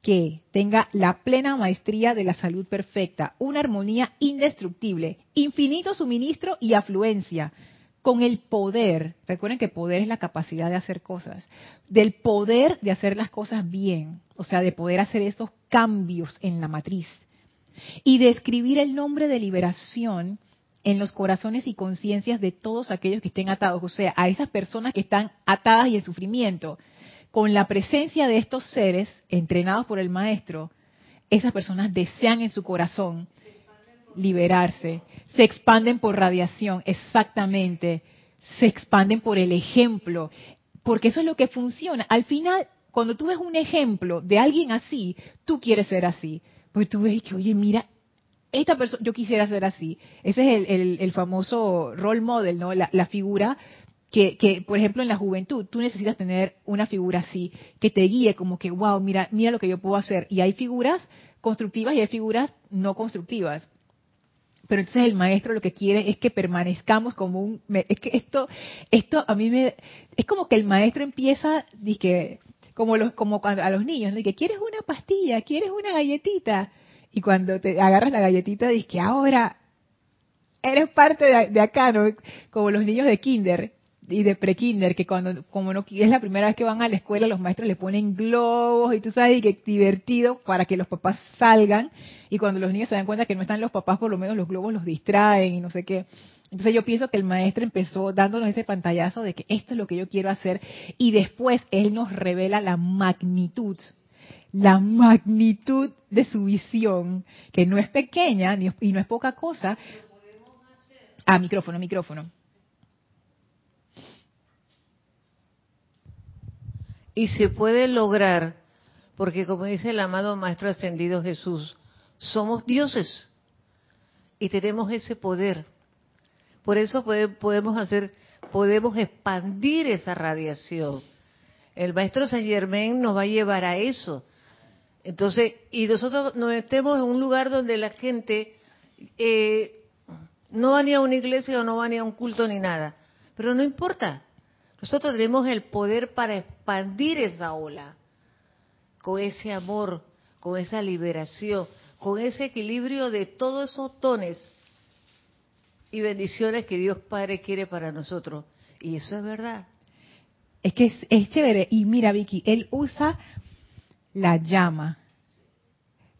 que tenga la plena maestría de la salud perfecta, una armonía indestructible, infinito suministro y afluencia, con el poder, recuerden que poder es la capacidad de hacer cosas, del poder de hacer las cosas bien, o sea, de poder hacer esos cambios en la matriz y de escribir el nombre de liberación en los corazones y conciencias de todos aquellos que estén atados, o sea, a esas personas que están atadas y en sufrimiento. Con la presencia de estos seres entrenados por el maestro, esas personas desean en su corazón liberarse, se expanden por radiación, exactamente, se expanden por el ejemplo, porque eso es lo que funciona. Al final, cuando tú ves un ejemplo de alguien así, tú quieres ser así. Pues tú ves que, oye, mira, esta persona, yo quisiera ser así. Ese es el, famoso role model, ¿no? La, figura que, que, por ejemplo, en la juventud, tú necesitas tener una figura así, que te guíe como que, wow, mira, mira lo que yo puedo hacer. Y hay figuras constructivas y hay figuras no constructivas. Pero entonces el maestro lo que quiere es que permanezcamos como un... Es que esto, esto a mí me... Es como que el maestro empieza, que como, los, como a los niños, ¿no? que quieres una pastilla, quieres una galletita. Y cuando te agarras la galletita, dices que ahora eres parte de, de acá, ¿no? Como los niños de kinder y de pre-kinder, que cuando como no es la primera vez que van a la escuela, los maestros les ponen globos y tú sabes, y que divertido para que los papás salgan. Y cuando los niños se dan cuenta que no están los papás, por lo menos los globos los distraen y no sé qué. Entonces yo pienso que el maestro empezó dándonos ese pantallazo de que esto es lo que yo quiero hacer y después él nos revela la magnitud, la magnitud de su visión, que no es pequeña y no es poca cosa. Ah, micrófono, micrófono. Y se puede lograr, porque como dice el amado Maestro Ascendido Jesús, somos dioses y tenemos ese poder. Por eso podemos hacer, podemos expandir esa radiación. El Maestro Saint Germain nos va a llevar a eso. Entonces, y nosotros nos metemos en un lugar donde la gente eh, no va ni a una iglesia o no va ni a un culto ni nada. Pero no importa, nosotros tenemos el poder para expandir esa ola con ese amor, con esa liberación, con ese equilibrio de todos esos tones y bendiciones que Dios Padre quiere para nosotros. Y eso es verdad. Es que es, es chévere. Y mira, Vicky, él usa la llama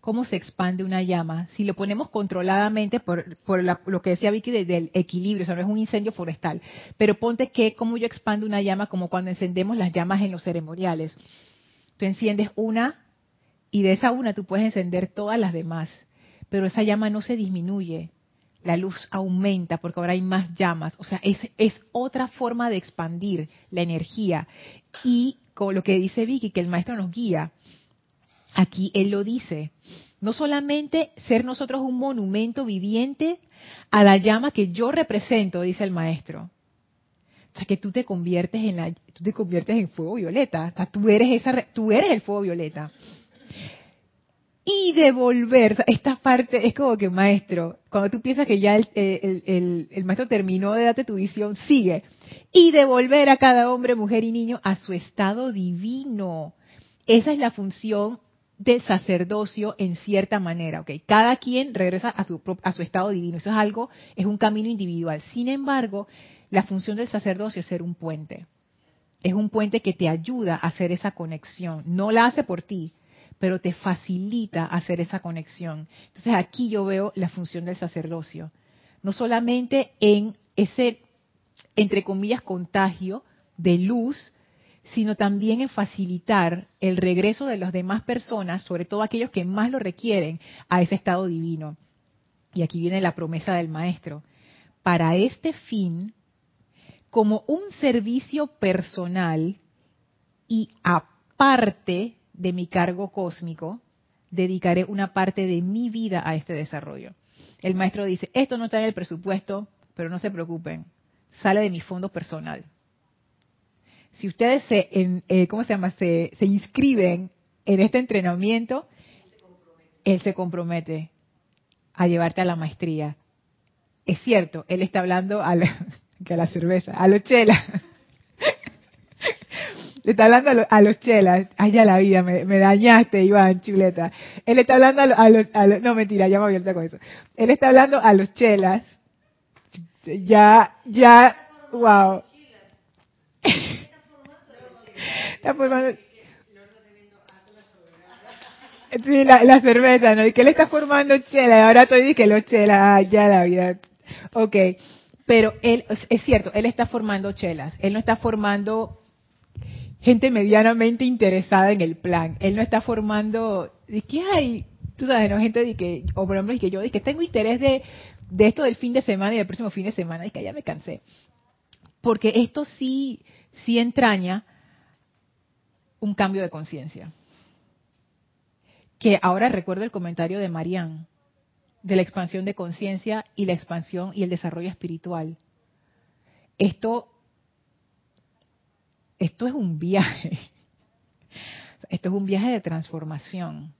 cómo se expande una llama. Si lo ponemos controladamente por, lo que decía Vicky del equilibrio, o sea, no es un incendio forestal, pero ponte que cómo yo expando una llama como cuando encendemos las llamas en los ceremoniales. Tú enciendes una y de esa una tú puedes encender todas las demás, pero esa llama no se disminuye, la luz aumenta porque ahora hay más llamas. O sea, es, es otra forma de expandir la energía. Y con lo que dice Vicky, que el maestro nos guía, Aquí él lo dice. No solamente ser nosotros un monumento viviente a la llama que yo represento, dice el maestro. O sea, que tú te conviertes en la, tú te conviertes en fuego violeta. O sea, tú eres esa, tú eres el fuego violeta. Y devolver, esta parte es como que maestro, cuando tú piensas que ya el, el, el maestro terminó de darte tu visión, sigue. Y devolver a cada hombre, mujer y niño a su estado divino. Esa es la función de sacerdocio en cierta manera, ¿ok? Cada quien regresa a su, a su estado divino. Eso es algo, es un camino individual. Sin embargo, la función del sacerdocio es ser un puente. Es un puente que te ayuda a hacer esa conexión. No la hace por ti, pero te facilita hacer esa conexión. Entonces aquí yo veo la función del sacerdocio. No solamente en ese, entre comillas, contagio de luz sino también en facilitar el regreso de las demás personas, sobre todo aquellos que más lo requieren, a ese estado divino. Y aquí viene la promesa del maestro. Para este fin, como un servicio personal y aparte de mi cargo cósmico, dedicaré una parte de mi vida a este desarrollo. El maestro dice, esto no está en el presupuesto, pero no se preocupen, sale de mi fondo personal si ustedes se, eh, ¿cómo se llama? Se, inscriben en este entrenamiento, él se compromete a llevarte a la maestría. Es cierto, él está hablando a la, a la cerveza, a los chelas. Le está hablando a, los chelas. Ay, ya la vida, me, dañaste, Iván, chuleta. Él está hablando a los, no mentira, ya abierta con eso. Él está hablando a los chelas. Ya, ya, Wow. Está formando. Sí, la, la cerveza, ¿no? Y que él está formando chela, y ahora estoy diciendo que lo chela, ya la vida. Ok, pero él, es cierto, él está formando chelas, él no está formando gente medianamente interesada en el plan, él no está formando, ¿de qué hay? Tú sabes, ¿no? Gente de que, o por ejemplo, que yo, de que tengo interés de, de esto del fin de semana y del próximo fin de semana, y que ya me cansé. Porque esto sí, sí entraña un cambio de conciencia. Que ahora recuerdo el comentario de Marianne, de la expansión de conciencia y la expansión y el desarrollo espiritual. Esto, esto es un viaje, esto es un viaje de transformación,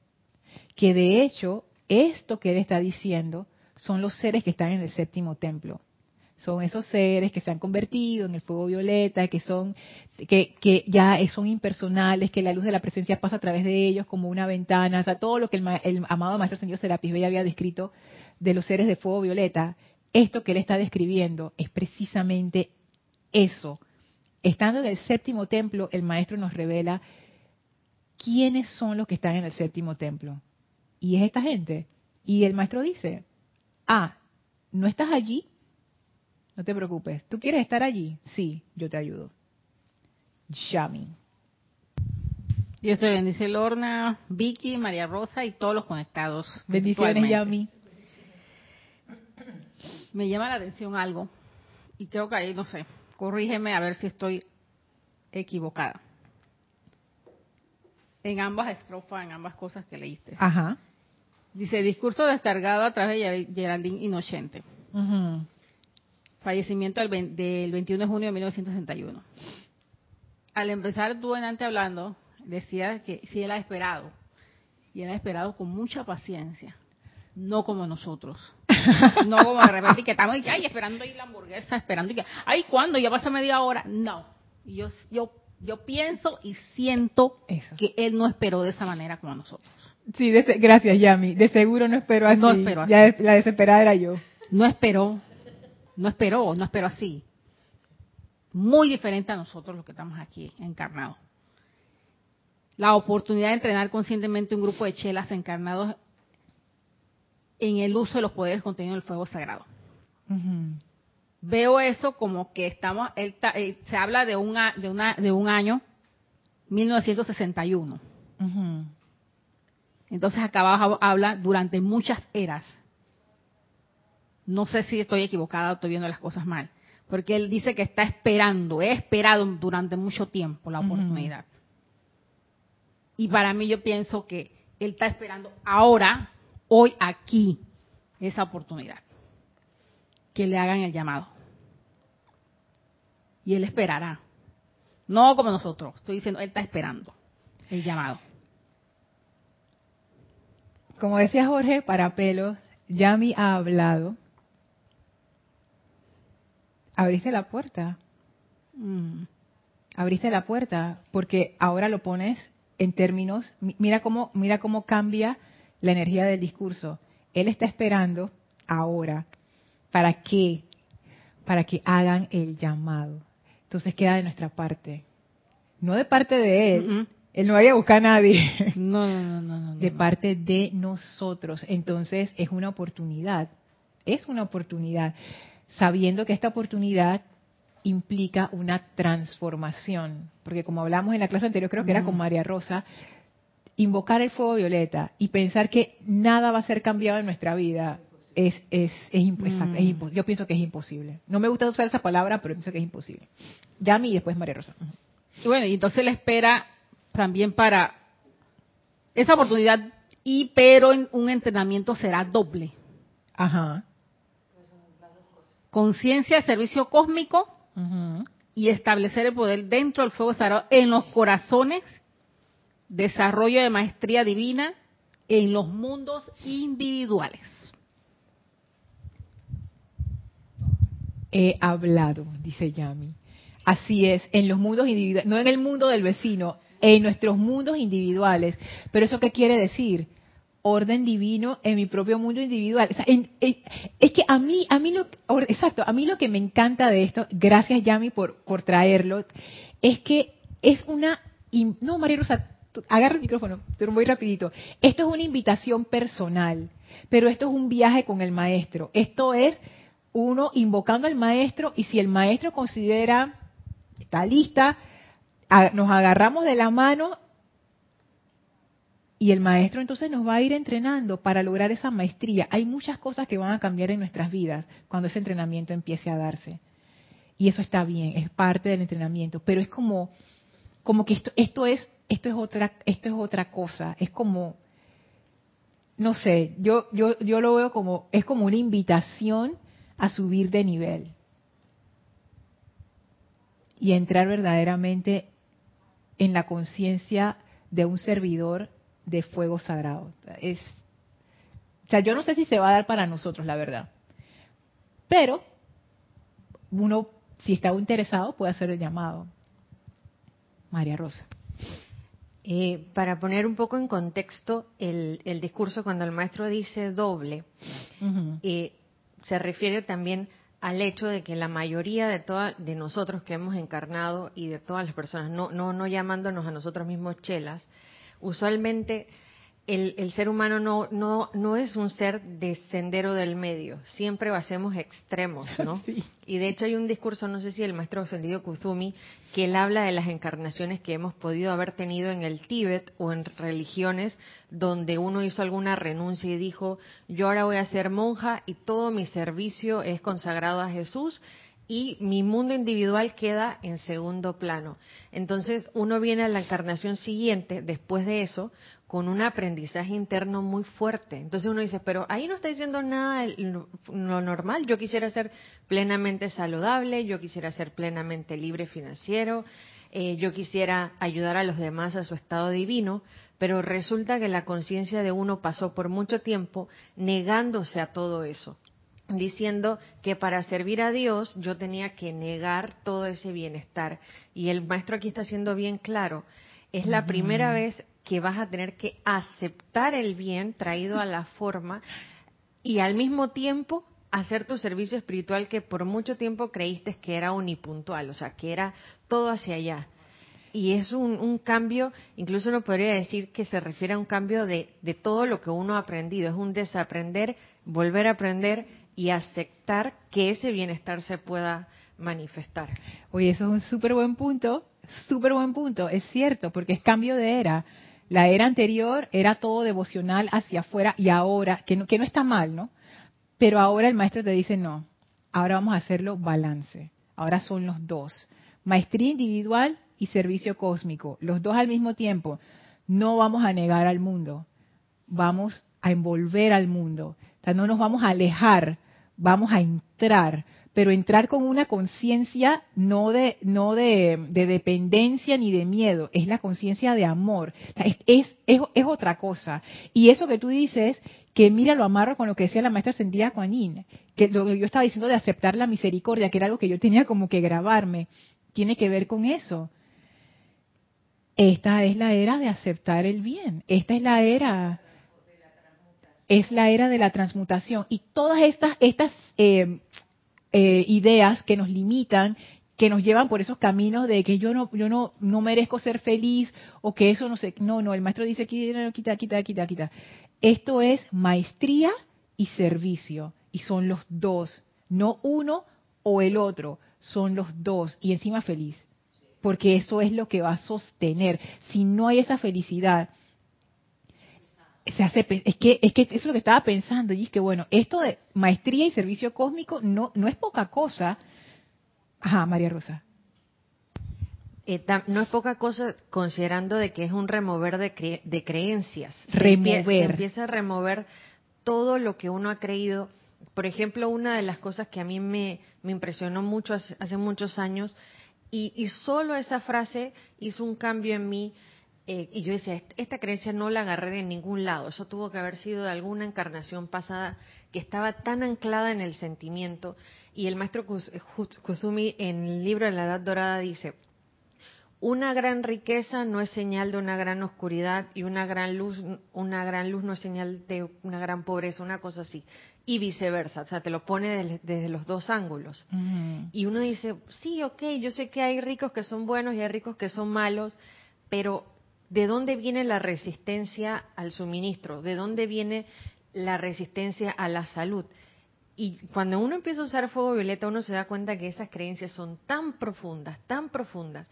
que de hecho esto que él está diciendo son los seres que están en el séptimo templo son esos seres que se han convertido en el fuego violeta, que son que, ya son impersonales, que la luz de la presencia pasa a través de ellos como una ventana, o sea, todo lo que el, amado maestro señor Serapis Bey había descrito de los seres de fuego violeta, esto que él está describiendo es precisamente eso. Estando en el séptimo templo, el maestro nos revela quiénes son los que están en el séptimo templo. Y es esta gente. Y el maestro dice, ah, ¿no estás allí? No te preocupes. ¿Tú quieres estar allí? Sí, yo te ayudo. Yami. Dios te bendice, Lorna, Vicky, María Rosa y todos los conectados. Bendiciones, Yami. Me llama la atención algo y creo que ahí, no sé, corrígeme a ver si estoy equivocada. En ambas estrofas, en ambas cosas que leíste. Ajá. Dice, discurso descargado a través de Geraldine Inocente. Ajá fallecimiento del, 21 de junio de 1961. Al empezar tú en hablando, decía que sí él ha esperado, y él ha esperado con mucha paciencia, no como nosotros. no como de repente que estamos ay, esperando ahí la hamburguesa, esperando y que, ay, ¿cuándo? Ya pasa media hora. No. Yo, yo, yo pienso y siento que él no esperó de esa manera como nosotros. Sí, gracias, Yami. De seguro no esperó así. No esperó así. Ya la desesperada era yo. No esperó, no esperó, no esperó así. Muy diferente a nosotros los que estamos aquí encarnados. La oportunidad de entrenar conscientemente un grupo de chelas encarnados en el uso de los poderes contenidos en el fuego sagrado. Veo eso como que estamos, eh, se habla de, un de, una, de un año, 1961. Entonces acá abajo habla durante muchas eras no sé si estoy equivocada o estoy viendo las cosas mal, porque él dice que está esperando, he esperado durante mucho tiempo la oportunidad. Y para mí yo pienso que él está esperando ahora, hoy, aquí, esa oportunidad. Que le hagan el llamado. Y él esperará. No como nosotros, estoy diciendo, él está esperando el llamado. Como decía Jorge, para pelos, Yami ha hablado abriste la puerta. Mm. Abriste la puerta porque ahora lo pones en términos, mira cómo, mira cómo cambia la energía del discurso. Él está esperando ahora para que, para que hagan el llamado. Entonces queda de nuestra parte, no de parte de él. Él no vaya a buscar a nadie. No, no, no, no. de parte de nosotros. Entonces es una oportunidad. Es una oportunidad sabiendo que esta oportunidad implica una transformación, porque como hablamos en la clase anterior, creo que era con María Rosa, invocar el fuego violeta y pensar que nada va a ser cambiado en nuestra vida es, es, es, mm. yo pienso que es imposible. No me gusta usar esa palabra, pero pienso que es imposible. Yami y después María Rosa. Y bueno, y entonces le espera también para esa oportunidad y pero en un entrenamiento será doble. Ajá conciencia, servicio cósmico y establecer el poder dentro del fuego sagrado en los corazones, desarrollo de maestría divina en los mundos individuales. He hablado, dice Yami. Así es, en los mundos individuales, no en el mundo del vecino, en nuestros mundos individuales. Pero eso qué quiere decir? Orden divino en mi propio mundo individual. es que a mí, a mí lo, exacto, a mí lo que me encanta de esto, gracias Yami por, traerlo, es que es una, no María Rosa, agarra el micrófono, pero muy rapidito. Esto es una invitación personal, pero esto es un viaje con el maestro. Esto es uno invocando al maestro y si el maestro considera, está lista, nos agarramos de la mano y el maestro entonces nos va a ir entrenando para lograr esa maestría. Hay muchas cosas que van a cambiar en nuestras vidas cuando ese entrenamiento empiece a darse. Y eso está bien, es parte del entrenamiento, pero es como como que esto esto es esto es otra esto es otra cosa, es como no sé, yo yo yo lo veo como es como una invitación a subir de nivel y entrar verdaderamente en la conciencia de un servidor de fuego sagrado. Es, o sea, yo no sé si se va a dar para nosotros, la verdad. Pero uno, si está interesado, puede hacer el llamado. María Rosa. Eh, para poner un poco en contexto el, discurso, cuando el maestro dice doble, eh, se refiere también al hecho de que la mayoría de toda, de nosotros que hemos encarnado y de todas las personas, no, no, no llamándonos a nosotros mismos chelas, usualmente el, ser humano no, no, no es un ser de sendero del medio, siempre hacemos extremos, ¿no? Y de hecho hay un discurso, no sé si el maestro ascendido Kuzumi, que él habla de las encarnaciones que hemos podido haber tenido en el Tíbet o en religiones donde uno hizo alguna renuncia y dijo, yo ahora voy a ser monja y todo mi servicio es consagrado a Jesús y mi mundo individual queda en segundo plano. Entonces uno viene a la encarnación siguiente, después de eso, con un aprendizaje interno muy fuerte. Entonces uno dice, pero ahí no está diciendo nada lo, normal. Yo quisiera ser plenamente saludable, yo quisiera ser plenamente libre financiero, eh, yo quisiera ayudar a los demás a su estado divino, pero resulta que la conciencia de uno pasó por mucho tiempo negándose a todo eso diciendo que para servir a Dios yo tenía que negar todo ese bienestar. Y el maestro aquí está siendo bien claro, es la primera vez que vas a tener que aceptar el bien traído a la forma y al mismo tiempo hacer tu servicio espiritual que por mucho tiempo creíste que era unipuntual, o sea, que era todo hacia allá. Y es un, cambio, incluso uno podría decir que se refiere a un cambio de, de todo lo que uno ha aprendido, es un desaprender, volver a aprender y aceptar que ese bienestar se pueda manifestar. Oye, eso es un súper buen punto, súper buen punto, es cierto, porque es cambio de era. La era anterior era todo devocional hacia afuera y ahora, que no, que no está mal, ¿no? Pero ahora el maestro te dice, no, ahora vamos a hacerlo balance. Ahora son los dos. Maestría individual y servicio cósmico, los dos al mismo tiempo. No vamos a negar al mundo, vamos a envolver al mundo. O sea, no nos vamos a alejar vamos a entrar, pero entrar con una conciencia no de no de, dependencia ni de miedo, es la conciencia de amor, es, es, es, otra cosa. Y eso que tú dices, que mira, lo amarro con lo que decía la maestra Sendía Juanín, que lo que yo estaba diciendo de aceptar la misericordia, que era algo que yo tenía como que grabarme, tiene que ver con eso. Esta es la era de aceptar el bien, esta es la era es la era de la transmutación. Y todas estas estas eh, eh, ideas que nos limitan que nos llevan por esos caminos de que yo no yo no no merezco ser feliz o que eso no sé no no el maestro dice quita quita quita quita quita esto es maestría y servicio. Y son los dos no uno o el otro son los dos. Y encima feliz porque eso es lo que va a sostener. Si no hay esa felicidad se hace es que es que eso es lo que estaba pensando y es que bueno esto de maestría y servicio cósmico no no es poca cosa. Ajá María Rosa. Eh, no es poca cosa considerando de que es un remover de, de creencias. Remover se empieza, a remover todo lo que uno ha creído. Por ejemplo una de las cosas que a mí me, me impresionó mucho hace, hace muchos años y, y solo esa frase hizo un cambio en mí eh, y yo decía, esta creencia no la agarré de ningún lado, eso tuvo que haber sido de alguna encarnación pasada que estaba tan anclada en el sentimiento. Y el maestro Kusumi en el libro de la Edad Dorada dice, una gran riqueza no es señal de una gran oscuridad y una gran luz, una gran luz no es señal de una gran pobreza, una cosa así. Y viceversa, o sea, te lo pone desde, los dos ángulos. Y uno dice, sí, ok, yo sé que hay ricos que son buenos y hay ricos que son malos, pero ¿de dónde viene la resistencia al suministro? ¿De dónde viene la resistencia a la salud? Y cuando uno empieza a usar fuego violeta, uno se da cuenta que esas creencias son tan profundas, tan profundas,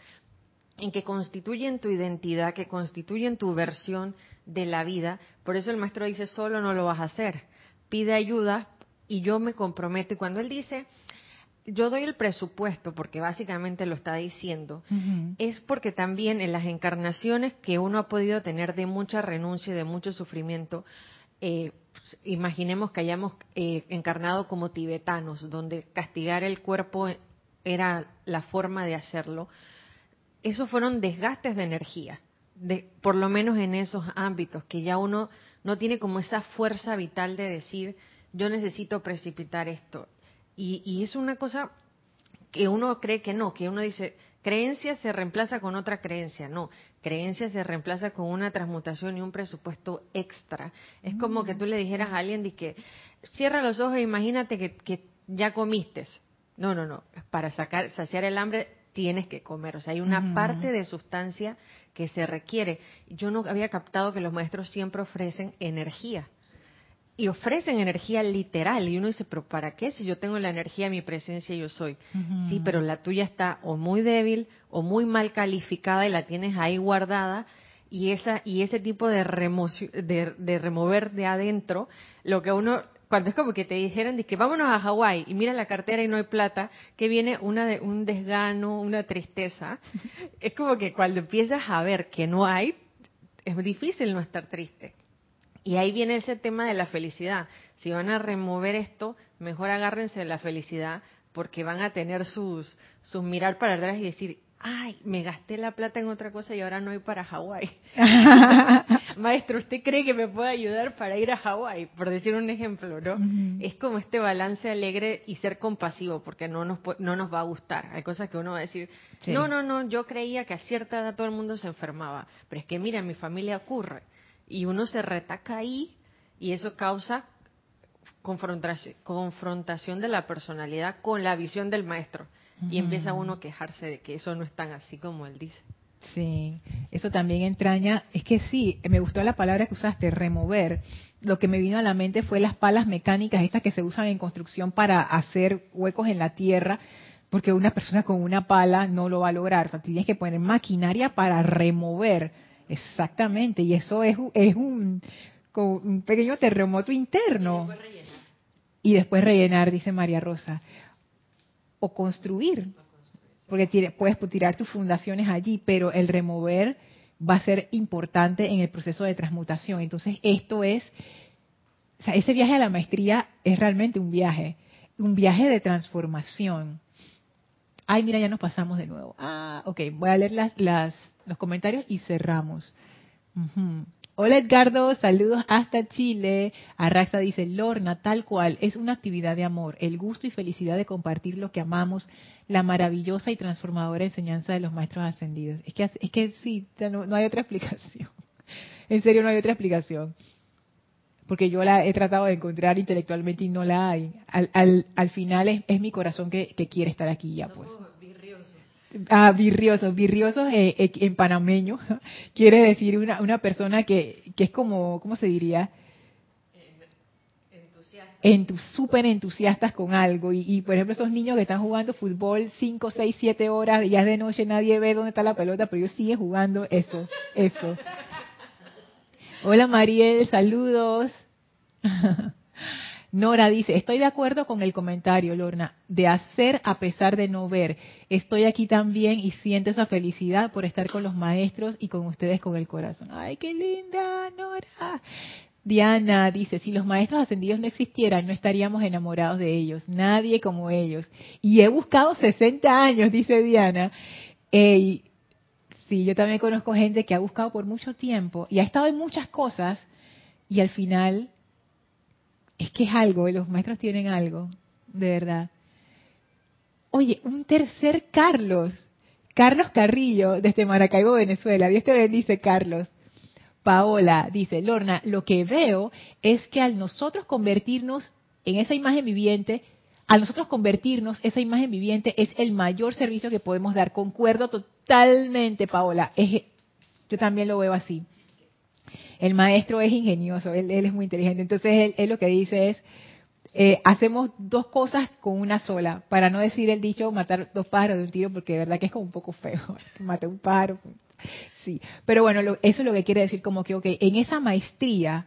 en que constituyen tu identidad, que constituyen tu versión de la vida. Por eso el maestro dice, solo no lo vas a hacer. Pide ayuda y yo me comprometo. Y cuando él dice, yo doy el presupuesto, porque básicamente lo está diciendo, es porque también en las encarnaciones que uno ha podido tener de mucha renuncia y de mucho sufrimiento, eh, pues, imaginemos que hayamos eh, encarnado como tibetanos, donde castigar el cuerpo era la forma de hacerlo, esos fueron desgastes de energía, de, por lo menos en esos ámbitos, que ya uno no tiene como esa fuerza vital de decir, yo necesito precipitar esto. Y, y es una cosa que uno cree que no, que uno dice, creencia se reemplaza con otra creencia. No, creencia se reemplaza con una transmutación y un presupuesto extra. Es como que tú le dijeras a alguien, que cierra los ojos e imagínate que, que ya comiste. No, no, no. Para sacar, saciar el hambre tienes que comer. O sea, hay una parte de sustancia que se requiere. Yo no había captado que los maestros siempre ofrecen energía. Y ofrecen energía literal. Y uno dice, pero ¿para qué? Si yo tengo la energía, mi presencia, yo soy. Sí, pero la tuya está o muy débil o muy mal calificada y la tienes ahí guardada. Y, esa, y ese tipo de, de, de remover de adentro, lo que uno cuando es como que te dijeran que vámonos a Hawái y mira la cartera y no hay plata, que viene una de, un desgano, una tristeza. Es como que cuando empiezas a ver que no hay, es difícil no estar triste. Y ahí viene ese tema de la felicidad. Si van a remover esto, mejor agárrense de la felicidad porque van a tener sus, sus mirar para atrás y decir, ay, me gasté la plata en otra cosa y ahora no hay para Hawái. Maestro, ¿usted cree que me puede ayudar para ir a Hawái? Por decir un ejemplo, ¿no? Es como este balance alegre y ser compasivo, porque no nos, no nos va a gustar. Hay cosas que uno va a decir, no, no, no, yo creía que a cierta edad todo el mundo se enfermaba, pero es que mira, en mi familia ocurre. Y uno se retaca ahí y eso causa confrontación de la personalidad con la visión del maestro y empieza uno a quejarse de que eso no es tan así como él dice. Sí, eso también entraña, es que sí, me gustó la palabra que usaste, remover. Lo que me vino a la mente fue las palas mecánicas, estas que se usan en construcción para hacer huecos en la tierra, porque una persona con una pala no lo va a lograr. O sea, tienes que poner maquinaria para remover. Exactamente, y eso es, es un, un pequeño terremoto interno. Y después rellenar, dice María Rosa o construir, porque puedes tirar tus fundaciones allí, pero el remover va a ser importante en el proceso de transmutación. Entonces, esto es, o sea, ese viaje a la maestría es realmente un viaje, un viaje de transformación. Ay, mira, ya nos pasamos de nuevo. Ah, ok, voy a leer las, las, los comentarios y cerramos. Hola Edgardo, saludos hasta Chile. Arraxa dice, Lorna, tal cual, es una actividad de amor, el gusto y felicidad de compartir lo que amamos, la maravillosa y transformadora enseñanza de los maestros ascendidos. Es que, es que sí, no, hay otra explicación. En serio, no hay otra explicación. Porque yo la he tratado de encontrar intelectualmente y no la hay. Al, al, final es, mi corazón que, quiere estar aquí ya, pues. Ah, virrioso. Virrioso eh, eh, en panameño quiere decir una, una persona que, que es como, ¿cómo se diría? Entusiasta. súper entusiastas con algo. Y, por ejemplo, esos niños que están jugando fútbol 5, 6, 7 horas, ya es de noche, nadie ve dónde está la pelota, pero ellos siguen jugando eso, eso. Hola Mariel, saludos. Nora dice, estoy de acuerdo con el comentario, Lorna, de hacer a pesar de no ver. Estoy aquí también y siento esa felicidad por estar con los maestros y con ustedes con el corazón. Ay, qué linda, Nora. Diana dice, si los maestros ascendidos no existieran, no estaríamos enamorados de ellos. Nadie como ellos. Y he buscado 60 años, dice Diana. sí, yo también conozco gente que ha buscado por mucho tiempo y ha estado en muchas cosas y al final es que es algo, los maestros tienen algo, de verdad. Oye, un tercer Carlos. Carlos Carrillo, desde Maracaibo, Venezuela. Dios te bendice, Carlos. Paola dice, Lorna, lo que veo es que al nosotros convertirnos en esa imagen viviente, al nosotros convertirnos, esa imagen viviente es el mayor servicio que podemos dar. Concuerdo totalmente, Paola. yo también lo veo así. El maestro es ingenioso, él, es muy inteligente. Entonces, él, lo que dice es, eh, hacemos dos cosas con una sola, para no decir el dicho matar dos pájaros de un tiro, porque de verdad que es como un poco feo. Maté un pájaro. Sí, pero bueno, eso es lo que quiere decir como que, ok, en esa maestría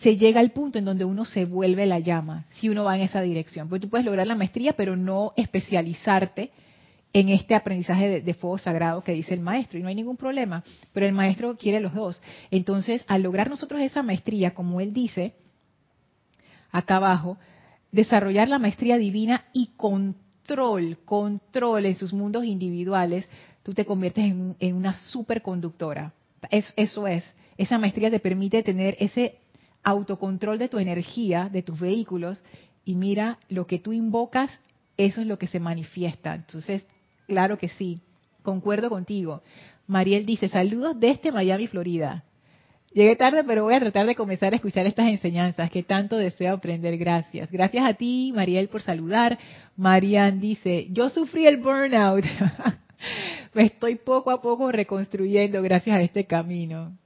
se llega al punto en donde uno se vuelve la llama, si uno va en esa dirección. Porque tú puedes lograr la maestría, pero no especializarte en este aprendizaje de, fuego sagrado que dice el maestro, y no hay ningún problema, pero el maestro quiere los dos. Entonces, al lograr nosotros esa maestría, como él dice, acá abajo, desarrollar la maestría divina y control, control en sus mundos individuales, tú te conviertes en, una superconductora. Es, eso es, esa maestría te permite tener ese autocontrol de tu energía, de tus vehículos, y mira, lo que tú invocas, eso es lo que se manifiesta. Entonces, claro que sí, concuerdo contigo. Mariel dice, saludos desde Miami, Florida. Llegué tarde, pero voy a tratar de comenzar a escuchar estas enseñanzas que tanto deseo aprender. Gracias. Gracias a ti, Mariel, por saludar. Marian dice, yo sufrí el burnout. Me estoy poco a poco reconstruyendo gracias a este camino.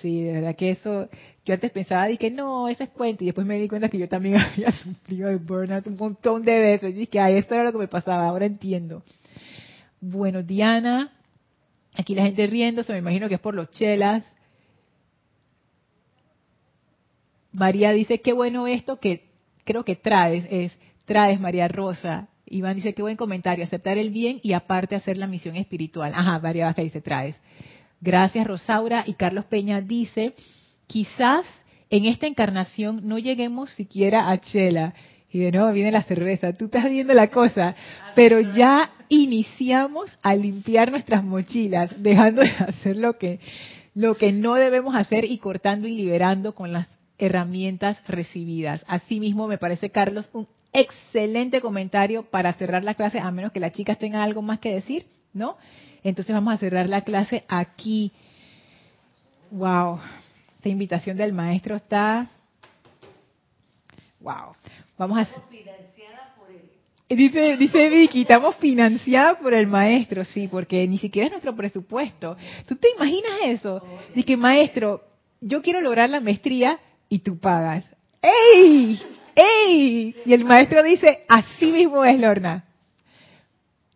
Sí, de verdad que eso, yo antes pensaba, que no, eso es cuento, y después me di cuenta que yo también había sufrido el burnout un montón de veces, y que ay, esto era lo que me pasaba, ahora entiendo. Bueno, Diana, aquí la gente riéndose, me imagino que es por los chelas. María dice, qué bueno esto que creo que traes, es, traes María Rosa. Iván dice, qué buen comentario, aceptar el bien y aparte hacer la misión espiritual. Ajá, María Baja dice, traes. Gracias, Rosaura. Y Carlos Peña dice, quizás en esta encarnación no lleguemos siquiera a Chela. Y de nuevo viene la cerveza, tú estás viendo la cosa, pero ya iniciamos a limpiar nuestras mochilas, dejando de hacer lo que, lo que no debemos hacer y cortando y liberando con las herramientas recibidas. Asimismo, me parece, Carlos, un excelente comentario para cerrar la clase, a menos que las chicas tengan algo más que decir, ¿no? Entonces vamos a cerrar la clase aquí. Wow, esta invitación del maestro está... Wow, vamos a... Dice, dice Vicky, estamos financiados por el maestro, sí, porque ni siquiera es nuestro presupuesto. ¿Tú te imaginas eso? Dice que maestro, yo quiero lograr la maestría y tú pagas. ¡Ey! ¡Ey! Y el maestro dice, así mismo es, Lorna.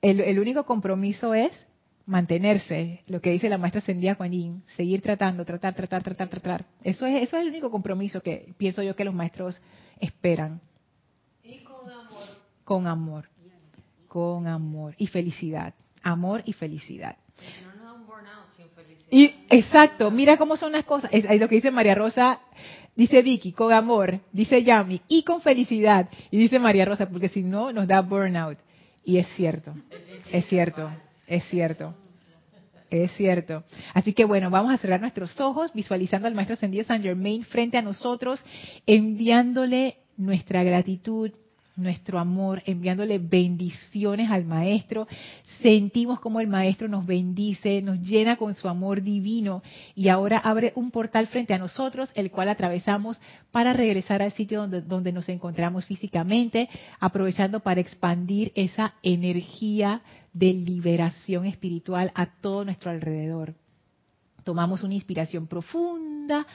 El, el único compromiso es mantenerse, lo que dice la maestra Sendía Juanín, seguir tratando, tratar, tratar, tratar, tratar. Eso es, eso es el único compromiso que pienso yo que los maestros esperan. Con amor. Con amor. Y felicidad. Amor y felicidad. No nos un burnout sin felicidad. Y exacto, mira cómo son las cosas. Es, es lo que dice María Rosa Dice Vicky, con amor, dice Yami, y con felicidad. Y dice María Rosa, porque si no, nos da burnout. Y es cierto, es cierto, es cierto. Es cierto. Así que bueno, vamos a cerrar nuestros ojos visualizando al Maestro Ascendido San Germain frente a nosotros, enviándole nuestra gratitud, nuestro amor, enviándole bendiciones al Maestro. Sentimos como el Maestro nos bendice, nos llena con su amor divino y ahora abre un portal frente a nosotros, el cual atravesamos para regresar al sitio donde, donde nos encontramos físicamente, aprovechando para expandir esa energía de liberación espiritual a todo nuestro alrededor. Tomamos una inspiración profunda,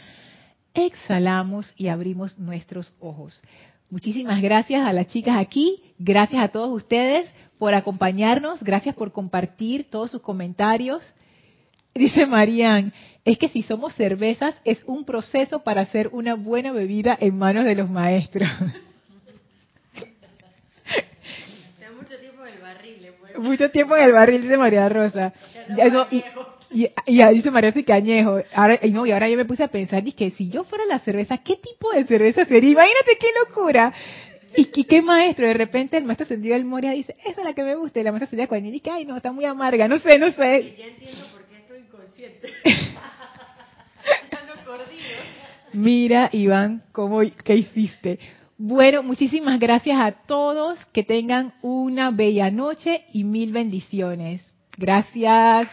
exhalamos y abrimos nuestros ojos. Muchísimas gracias a las chicas aquí, gracias a todos ustedes por acompañarnos, gracias por compartir todos sus comentarios. Dice Marían, es que si somos cervezas es un proceso para hacer una buena bebida en manos de los maestros. mucho tiempo en el barril. Mucho tiempo en el barril, dice María Rosa. Y, y, dice María que añejo. Ahora, y, no, y ahora yo me puse a pensar, que si yo fuera la cerveza, ¿qué tipo de cerveza sería? Imagínate qué locura. Y, qué maestro, de repente el maestro sentido del Moria dice, esa es la que me gusta, y la maestra sentía cuando dice, ay no, está muy amarga, no sé, no sé. ya entiendo por qué estoy inconsciente. Mira, Iván, cómo, ¿qué hiciste? Bueno, muchísimas gracias a todos. Que tengan una bella noche y mil bendiciones. Gracias.